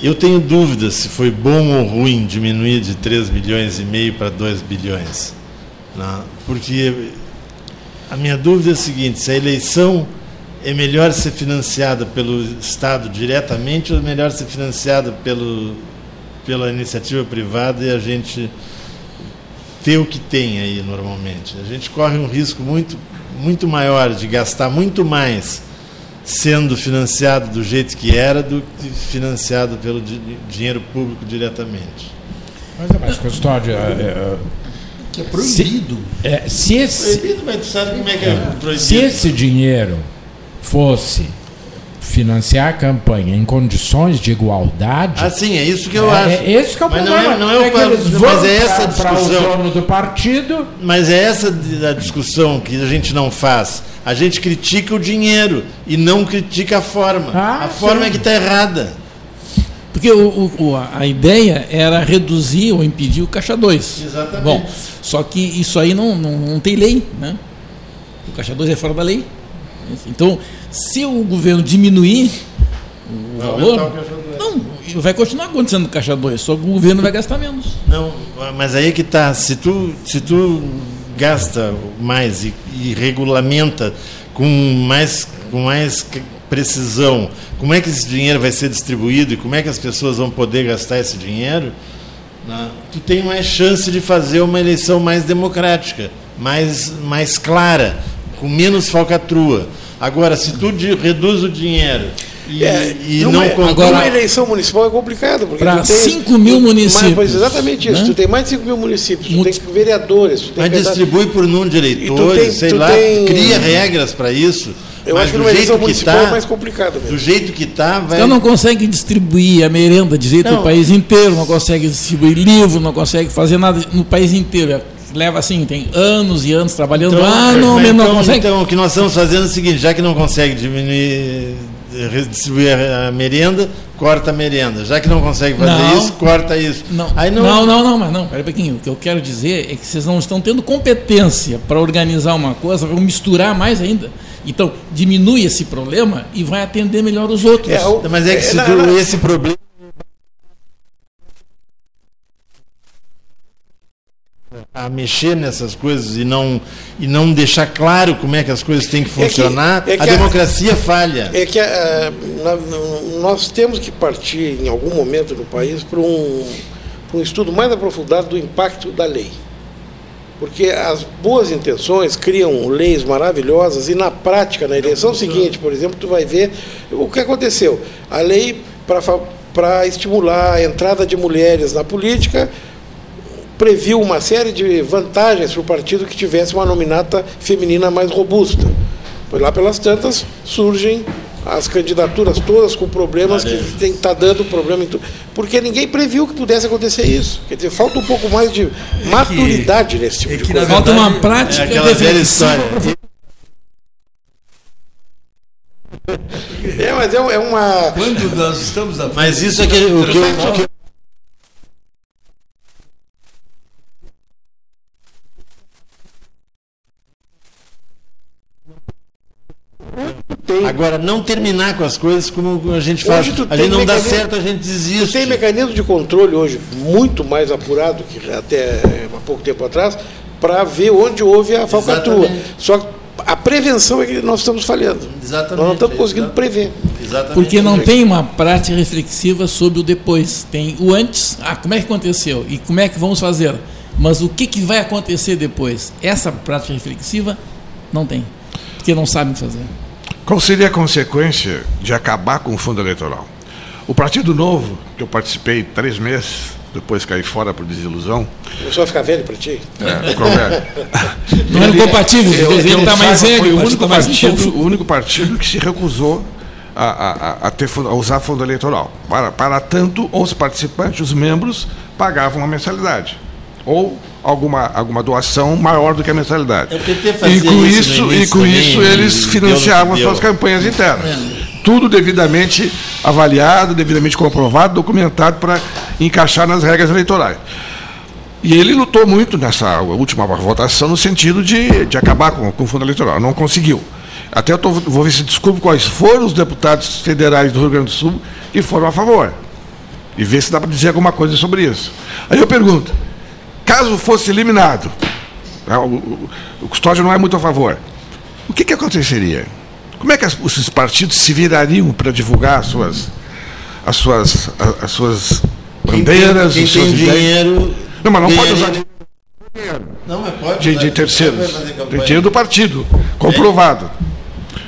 Eu tenho dúvidas se foi bom ou ruim diminuir de 3 bilhões e meio para 2 bilhões. né? Porque a minha dúvida é a seguinte, se a eleição é melhor ser financiada pelo Estado diretamente ou é melhor ser financiada pelo, pela iniciativa privada e a gente ter o que tem aí normalmente. A gente corre um risco muito, muito maior de gastar muito mais sendo financiado do jeito que era do que financiado pelo di- dinheiro público diretamente. Mas é mais custódia. É, é, Que é proibido. Se, é, se esse, Proibido, mas tu sabe como é que é proibido. se esse dinheiro fosse financiar a campanha em condições de igualdade. Ah, sim, é isso que eu é, acho. É esse que é o Mas não problema. é- não é o que pa- eles mas vão é essa a para o discussão. dono do partido. Mas é essa a discussão que a gente não faz. A gente critica o dinheiro e não critica a forma. Ah, a forma sim. é que está errada. Porque o, o- o- a a ideia era reduzir ou impedir o Caixa 2. Exatamente. Bom, só que isso aí não, não, não tem lei. Né? O Caixa 2 é fora da lei. Então, se o governo diminuir o Vai valor, aumentar o Caixa 2. não, vai continuar acontecendo o Caixa 2, só que o governo vai gastar menos. Não, mas aí é que tá. Se tu, se tu gasta mais e, e regulamenta com mais, com mais precisão como é que esse dinheiro vai ser distribuído e como é que as pessoas vão poder gastar esse dinheiro, né, tu tem mais chance de fazer uma eleição mais democrática, mais, mais clara, com menos falcatrua. Agora, se tu reduz o dinheiro e, e numa, não con- numa eleição municipal é complicado. porque Pra tu tem- 5 mil municípios, Mas, exatamente isso. né? Tu tem mais de 5 mil municípios, tu tem vereadores. Tu tem Mas distribui por número de E eleitores, tem- sei lá, tem- cria regras para isso. Eu mas acho que do numa eleição jeito que municipal tá, é mais complicado mesmo. Do jeito que está, vai. Então não consegue distribuir a merenda de jeito Não. no país inteiro, não consegue distribuir livro, não consegue fazer nada no país inteiro. Leva assim, tem anos e anos trabalhando. Então, ah, não, não então, consegue. então, o que nós estamos fazendo é o seguinte: já que não consegue diminuir, redistribuir a, a merenda, corta a merenda. Já que não consegue fazer Não. isso, corta isso. Não. Aí não, não, não, não, mas não, pera um pouquinho. O que eu quero dizer é que vocês não estão tendo competência para organizar uma coisa, vão misturar mais ainda. Então, diminui esse problema e vai atender melhor os outros. Mas é que se na- tu- esse problema. A mexer nessas coisas e não, e não deixar claro como é que as coisas têm que funcionar, é que a democracia falha. É que ah, na- na- nós temos que partir, em algum momento no país, para um, para um estudo mais aprofundado do impacto da lei. Porque as boas intenções criam leis maravilhosas e na prática, na eleição seguinte, por exemplo, tu vai ver o que aconteceu. A lei para estimular a entrada de mulheres na política previu uma série de vantagens para o partido que tivesse uma nominata feminina mais robusta. Pois lá pelas tantas surgem as candidaturas todas com problemas que tem que estar dando problema em tudo. Porque ninguém previu que pudesse acontecer isso. Quer dizer, falta um pouco mais de maturidade nesse tipo de coisa. Falta uma prática É aquela velha história. É, mas é, é uma. Quando nós estamos na Mas isso é que, o que, eu- eu- Agora, não terminar com as coisas como a gente faz. Hoje tu A tem gente não dá mecanismo- certo, a gente desiste. Tu tem mecanismo de controle hoje muito mais apurado que até há pouco tempo atrás para ver onde houve a falcatrua. Exatamente. Só que a prevenção é que nós estamos falhando. Exatamente. Nós não estamos conseguindo prever. Exatamente. Porque não tem uma prática reflexiva sobre o depois. Tem o antes, ah, como é que aconteceu e como é que vamos fazer. Mas o que, que vai acontecer depois? Essa prática reflexiva não tem. Porque não sabem fazer. Qual seria a consequência de acabar com o fundo eleitoral? O Partido Novo, que eu participei três meses, depois caí fora por desilusão. Começou a ficar velho para ti? É, ficou velho. Não era compatível, ele eu tá mais velho, Foi o único, partido tá mais partido, novo. o único partido que se recusou a, a- a- a ter a usar fundo eleitoral. Para, para tanto, os participantes, os membros, pagavam uma mensalidade. Ou alguma, alguma doação maior do que a mensalidade. É E com isso no e início com também, isso e eles financiavam as suas campanhas internas. Tudo devidamente avaliado, devidamente comprovado, documentado para encaixar nas regras eleitorais. E ele lutou muito nessa última votação no sentido de, de acabar com, com o fundo eleitoral. Não conseguiu. Até eu tô, vou ver se descubro quais foram os deputados federais do Rio Grande do Sul que foram a favor. E ver se dá para dizer alguma coisa sobre isso. Aí eu pergunto: caso fosse eliminado, né, o, Custódio não é muito a favor, o que, que aconteceria? Como é que as- esses partidos se virariam para divulgar as suas, as suas, as suas Quem tem- bandeiras, quem os tem seus ideias? dinheiro Não, mas não pode usar ganharia- Não, mas pode de, de terceiros. De campanha. dinheiro do partido, comprovado.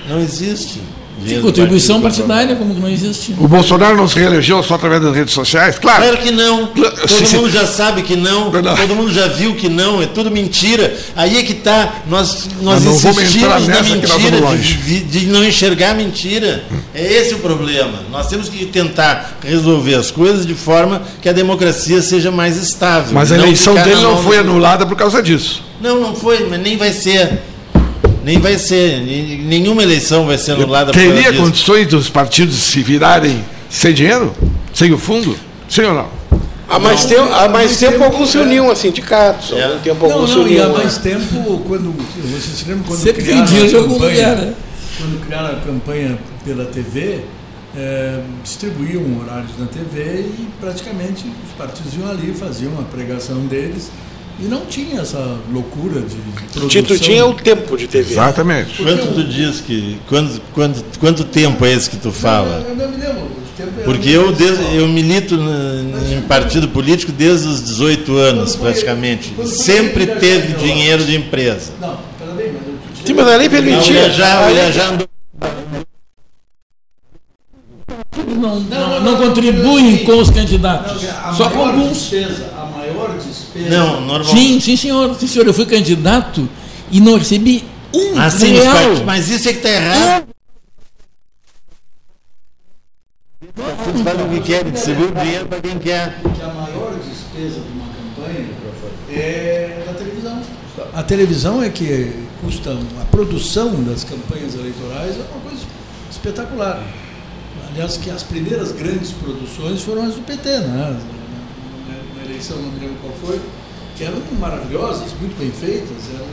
Não existe. Do contribuição partidária, como que não existe. O Bolsonaro não se reelegeu só através das redes sociais? Claro. Claro que não. Todo Sim, sim. mundo já sabe que não. Todo mundo já viu que não. É tudo mentira. Aí é que está. Nós, nós não insistimos na mentira, de, de- de não enxergar mentira. É esse o problema. Nós temos que tentar resolver as coisas de forma que a democracia seja mais estável. Mas a Não eleição dele não foi anulada por causa disso. Não, não foi, mas nem vai ser. Nem vai ser. Nenhuma eleição vai ser anulada por Teria condições dos partidos se virarem sem dinheiro? Sem o fundo? Sim ou não? Há mais, Não, tempo, há mais tempo tempo, alguns se é. uniam a sindicatos, há algum tempo Não, alguns se não, e há uniam. mais tempo, quando. Você se lembra quando Sempre criaram vendia a campanha, lugar, né? Quando criaram a campanha pela TV, eh, distribuíam horários na TV e praticamente os partidos iam ali, faziam a pregação deles. E não tinha essa loucura de produção. O Tito tinha o tempo de TV. Exatamente. Quanto tu diz que. Quanto, quanto, quanto tempo é esse que tu fala? Eu não me lembro. Porque eu, desde, eu milito em partido político desde os 18 anos, praticamente. Sempre teve dinheiro de empresa. Não, peraí, mas eu Sim, mas a lei O permitia. Ilha já, o Ilha já andou. Não, não, não contribuem com os candidatos. Só com alguns. despesa, despesa. Não, normal. Sim, sim, senhor. Sim, senhor. Eu fui candidato e não recebi um Ah, sim, os real. partidos- mas isso é que está errado. Eles fazem o que querem, distribuem o dinheiro para quem quer. que a maior despesa de uma campanha é da televisão. A televisão é que custa, a produção das campanhas eleitorais é uma coisa espetacular. Aliás, que as primeiras grandes produções foram as do PT, né? Eleição, não me lembro qual foi, que eram maravilhosas, muito bem feitas, eram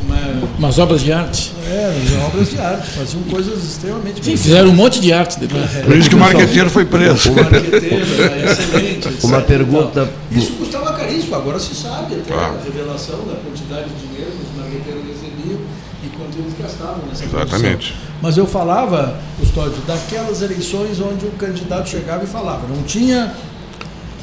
uma, Umas obras de arte. é, eram obras de arte, faziam coisas extremamente Sim, bem fizeram um monte de arte depois. Por isso que o marqueteiro foi preso. O marqueteiro era excelente. etc. Uma pergunta. Então, Isso custava caríssimo, agora se sabe até Claro. a revelação da quantidade de dinheiro que os marqueteiros recebiam e quanto eles gastavam nessa Exatamente. produção. Mas eu falava, Custódio, daquelas eleições onde o candidato chegava e falava, não tinha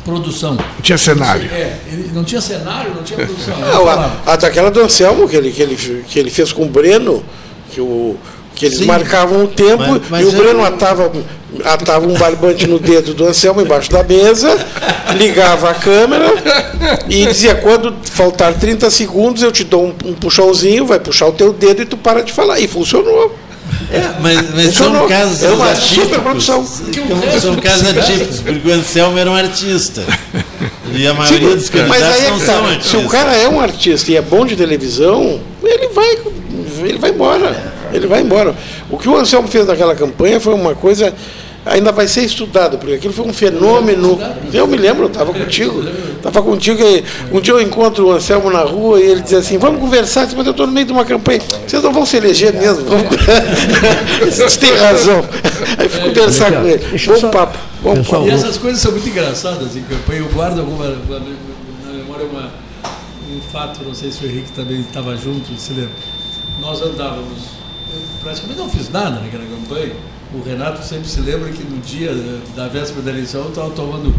produção. Não tinha cenário. É, ele não tinha cenário, não tinha produção. Falava, a, a daquela do Anselmo que ele, que, ele, que ele fez com o Breno, que, o, que eles Sim. marcavam o tempo Mas- mas e o eu- Breno atava, atava um barbante no dedo do Anselmo embaixo da mesa, ligava a câmera e dizia: quando faltar 30 segundos, eu te dou um, um puxãozinho, vai puxar o teu dedo e tu para de falar. E funcionou. É, mas, mas Funcionou. são casos É uma atípicos. superprodução. São, são casos atípicos, porque o Anselmo era um artista. E a maioria dos Mas candidatos aí é não são tá. artistas. Se o cara é um artista e é bom de televisão, ele vai, ele vai embora. Ele vai embora. O que o Anselmo fez naquela campanha foi uma coisa. Ainda vai ser estudado, porque aquilo foi um fenômeno. Eu me lembro, eu estava contigo. Estava contigo. E um dia eu encontro o Anselmo na rua e ele diz assim: Vamos conversar. Mas eu estou no meio de uma campanha. Vocês não vão se eleger mesmo. Vocês têm razão. Aí fui conversar com ele. Bom papo. Bom papo. E essas coisas são muito engraçadas em campanha. Eu guardo alguma, na memória uma, um fato, não sei se o Henrique também estava junto, se lembra. Nós andávamos, eu praticamente não fiz nada naquela campanha. O Renato sempre se lembra que no dia da véspera da eleição eu estava tomando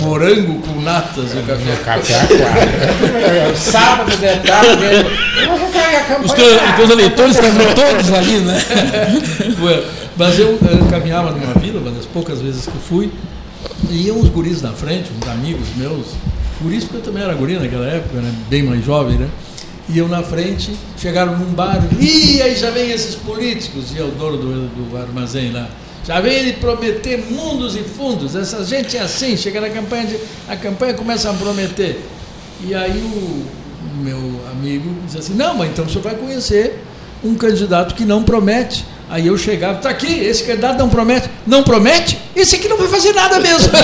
morango com natas no café. No café, Sábado de tarde, os, teus, os eleitores estavam todos ali, né? Mas eu, eu caminhava numa vila, uma das poucas vezes que fui, e iam os guris na frente, uns amigos meus, guris porque eu também era guri naquela época, né? bem mais jovem, né? Iam na frente, chegaram num bar, e aí já vem esses políticos, e é o dono do, do armazém lá. Já vem ele prometer mundos e fundos. Essa gente é assim, chega na campanha, de, a campanha começa a prometer. E aí o, o meu amigo diz assim, não, mas então você vai conhecer um candidato que não promete. Aí eu chegava, está aqui, esse candidato não promete. Não promete? Esse aqui não vai fazer nada mesmo.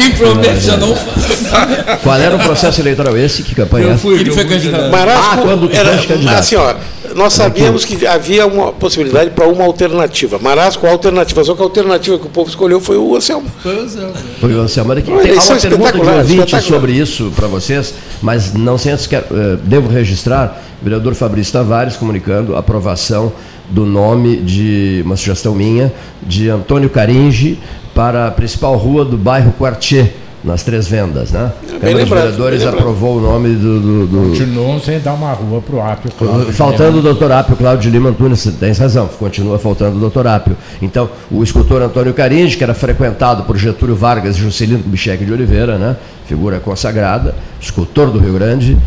Quem promete já não faz. Qual era o processo eleitoral esse? Que campanha Eu é? fui, Ele foi candidato. Marasco Ah, quando era, candidato. assim, ó, nós sabíamos que havia uma possibilidade para uma alternativa. Marasco, a alternativa, só que a alternativa que o povo escolheu foi o Anselmo. Foi o Anselmo. Olha aqui, Uma tem há eleição uma pergunta de ouvinte sobre isso para vocês, mas não sem antes quero, eh, devo registrar o vereador Fabrício Tavares comunicando a aprovação do nome de uma sugestão minha de Antônio Caringe para a principal rua do bairro Quartier, nas Três Vendas, né? A Câmara de lembrado, Vereadores aprovou o nome do- do- do, Continuam sem dar uma rua para o Apio Cláudio. Faltando o doutor Apio Cláudio de Lima Antunes, você tem razão, continua faltando o doutor Apio. Então, o escultor Antônio Caringe, que era frequentado por Getúlio Vargas e Juscelino Kubitschek de Oliveira, né, figura consagrada, escultor do Rio Grande,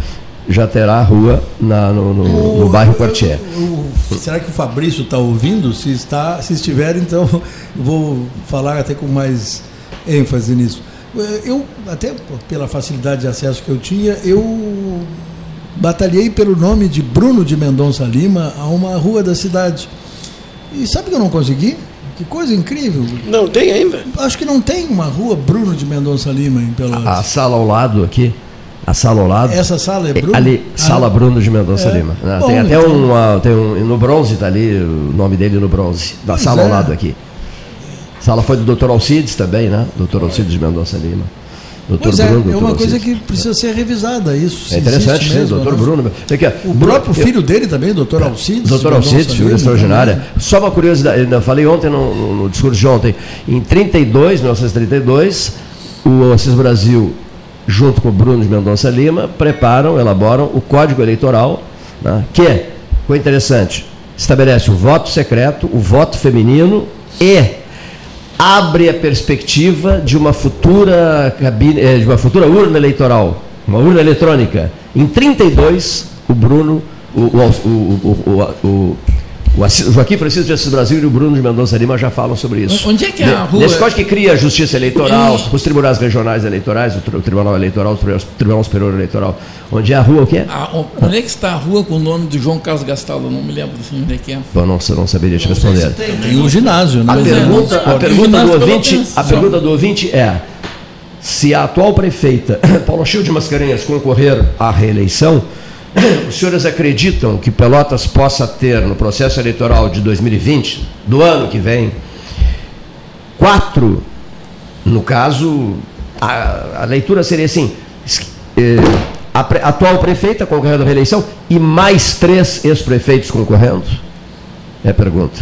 já terá a rua na- no, no- no bairro Quartier. Será que o Fabrício está ouvindo? Se está, se estiver, então vou falar até com mais ênfase nisso. Eu, até pela facilidade de acesso que eu tinha, eu batalhei pelo nome de Bruno de Mendonça Lima a uma rua da cidade. E sabe que eu não consegui? Que coisa incrível. Não tem ainda? Acho que não tem uma rua Bruno de Mendonça Lima em Pelotas. A sala ao lado aqui, a sala ao lado. Essa sala é Bruno? Ali, Sala Ah. Bruno de Mendonça É. Lima. né? Bom, tem até então- uma, tem um, no bronze está ali, o nome dele no bronze, da Pois sala ao é. lado aqui. A sala foi do Dr. Alcides também, né? Dr. Alcides de Mendonça Lima. Dr. Pois é, Bruno, é uma coisa que precisa ser revisada, isso. É interessante, sim, mesmo, doutor né? Bruno. Aqui, O Bruno, próprio eu- filho dele também, o doutor Alcides. Doutor Alcides, figura Lima, extraordinária. também. Só uma curiosidade, eu falei ontem no, no- no discurso de ontem, em 32, 1932, o Assis Brasil, junto com o Bruno de Mendonça Lima, preparam, elaboram o Código Eleitoral, né, que, foi interessante, estabelece o voto secreto, o voto feminino e abre a perspectiva de uma futura cabine, eh, de uma futura urna eleitoral, uma urna eletrônica. Em 32, o Bruno, o, o, o, o, o, Assis- Joaquim Francisco de Assis Brasil e o Bruno de Mendonça Lima já falam sobre isso. Onde é que é a rua? Nesse código que cria a Justiça Eleitoral, os tribunais regionais eleitorais, o, tri- o Tribunal Eleitoral, o Tri- Tribunal Superior Eleitoral. Onde é a rua o quê? Ah, o- onde é que está a rua com o nome de João Carlos Gastaldo? Eu não me lembro assim, onde é que é. Eu não, eu não saberia te responder. Tem o ginásio, né? A é, pergunta, a pergunta do ouvinte, a pergunta do ouvinte é: se a atual prefeita Paula Chil de Mascarenhas concorrer à reeleição, os senhores acreditam que Pelotas possa ter no processo eleitoral de 2020, do ano que vem, quatro, no caso, a, a leitura seria assim: eh, a pre- atual prefeita concorrendo à reeleição e mais três ex-prefeitos concorrendo? É a pergunta.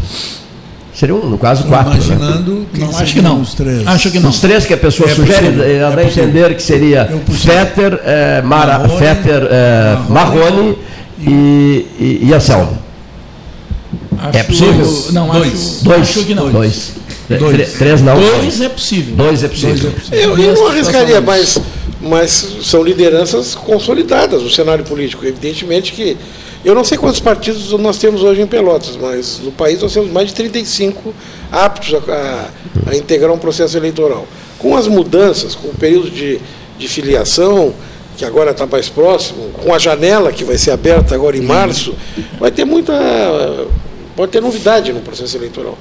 Seriam, no caso, quatro. né? Imaginando quem Não, acho que não. os três. Acho que não. Os três que a pessoa É sugere, possível, ela é dá a entender que seria Fetter, eh, Mara, Marrone, Fetter, eh, Marrone e, e, e Anselmo. Acho- É possível? Não, Dois. acho, Dois. acho que não. Dois. Dois. Três não. Dois é possível. Dois é possível. Eu, eu não arriscaria, mas, mas são lideranças consolidadas no cenário político. Evidentemente que. Eu não sei quantos partidos nós temos hoje em Pelotas, mas no país nós temos mais de 35 aptos a, a- a integrar um processo eleitoral. Com as mudanças, com o período de, de filiação, que agora está mais próximo, com a janela que vai ser aberta agora em março, vai ter muita. pode ter novidade no processo eleitoral.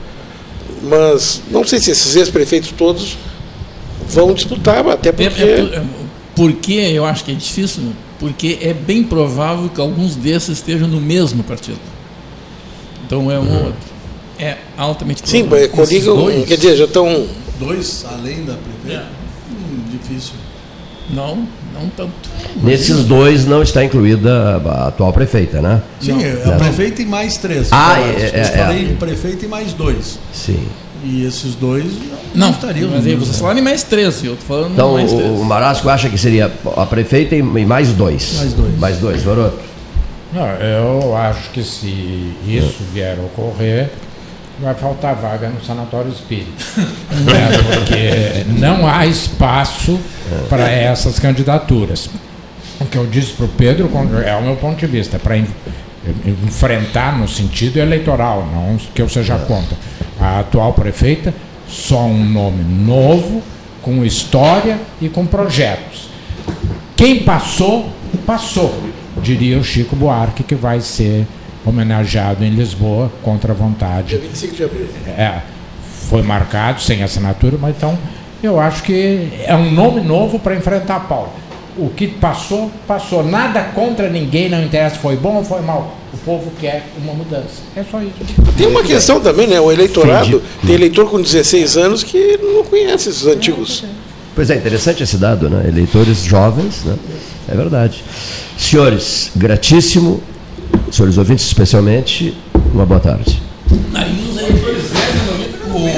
Mas não sei se esses ex-prefeitos todos vão disputar, até porque. É, é, é, porque eu acho que é difícil, porque é bem provável que alguns desses estejam no mesmo partido. Então é um Uhum. outro. É altamente Sim, provável. mas coligam, Esses dois- quer dizer, já estão. Dois além da prefeita? Hum, difícil. Não, não tanto. Nesses dois não está incluída a atual prefeita, né? Sim, Não. é a prefeita e mais três. Ah, é, é, Eu é. falei prefeito e mais dois. Sim. E esses dois Não, não estariam. mas aí vocês falaram em mais 13, eu estou falando Então mais 13. o, o Marasco acha que seria a prefeita e mais dois. Mais dois. Mais dois, Varoto. Não, eu acho que se isso vier a ocorrer, vai faltar vaga no sanatório espírita. né? Porque não há espaço para essas candidaturas. O que eu disse para o Pedro é o meu ponto de vista, para en- enfrentar no sentido eleitoral, não que eu seja contra. A atual prefeita, só um nome novo, com história e com projetos. Quem passou, passou, diria o Chico Buarque, que vai ser homenageado em Lisboa contra a vontade. 25 de abril. É, foi marcado sem assinatura, mas então eu acho que é um nome novo para enfrentar a Paula. O que passou, passou. Nada contra ninguém, não interessa se foi bom ou foi mal. O povo quer uma mudança. É só isso. Tem uma questão também, né? O eleitorado, Entendi. tem eleitor com 16 anos que não conhece esses antigos. Pois é, interessante esse dado, né? Eleitores jovens, né? É verdade. Senhores, gratíssimo, senhores ouvintes especialmente, uma boa tarde. Aí os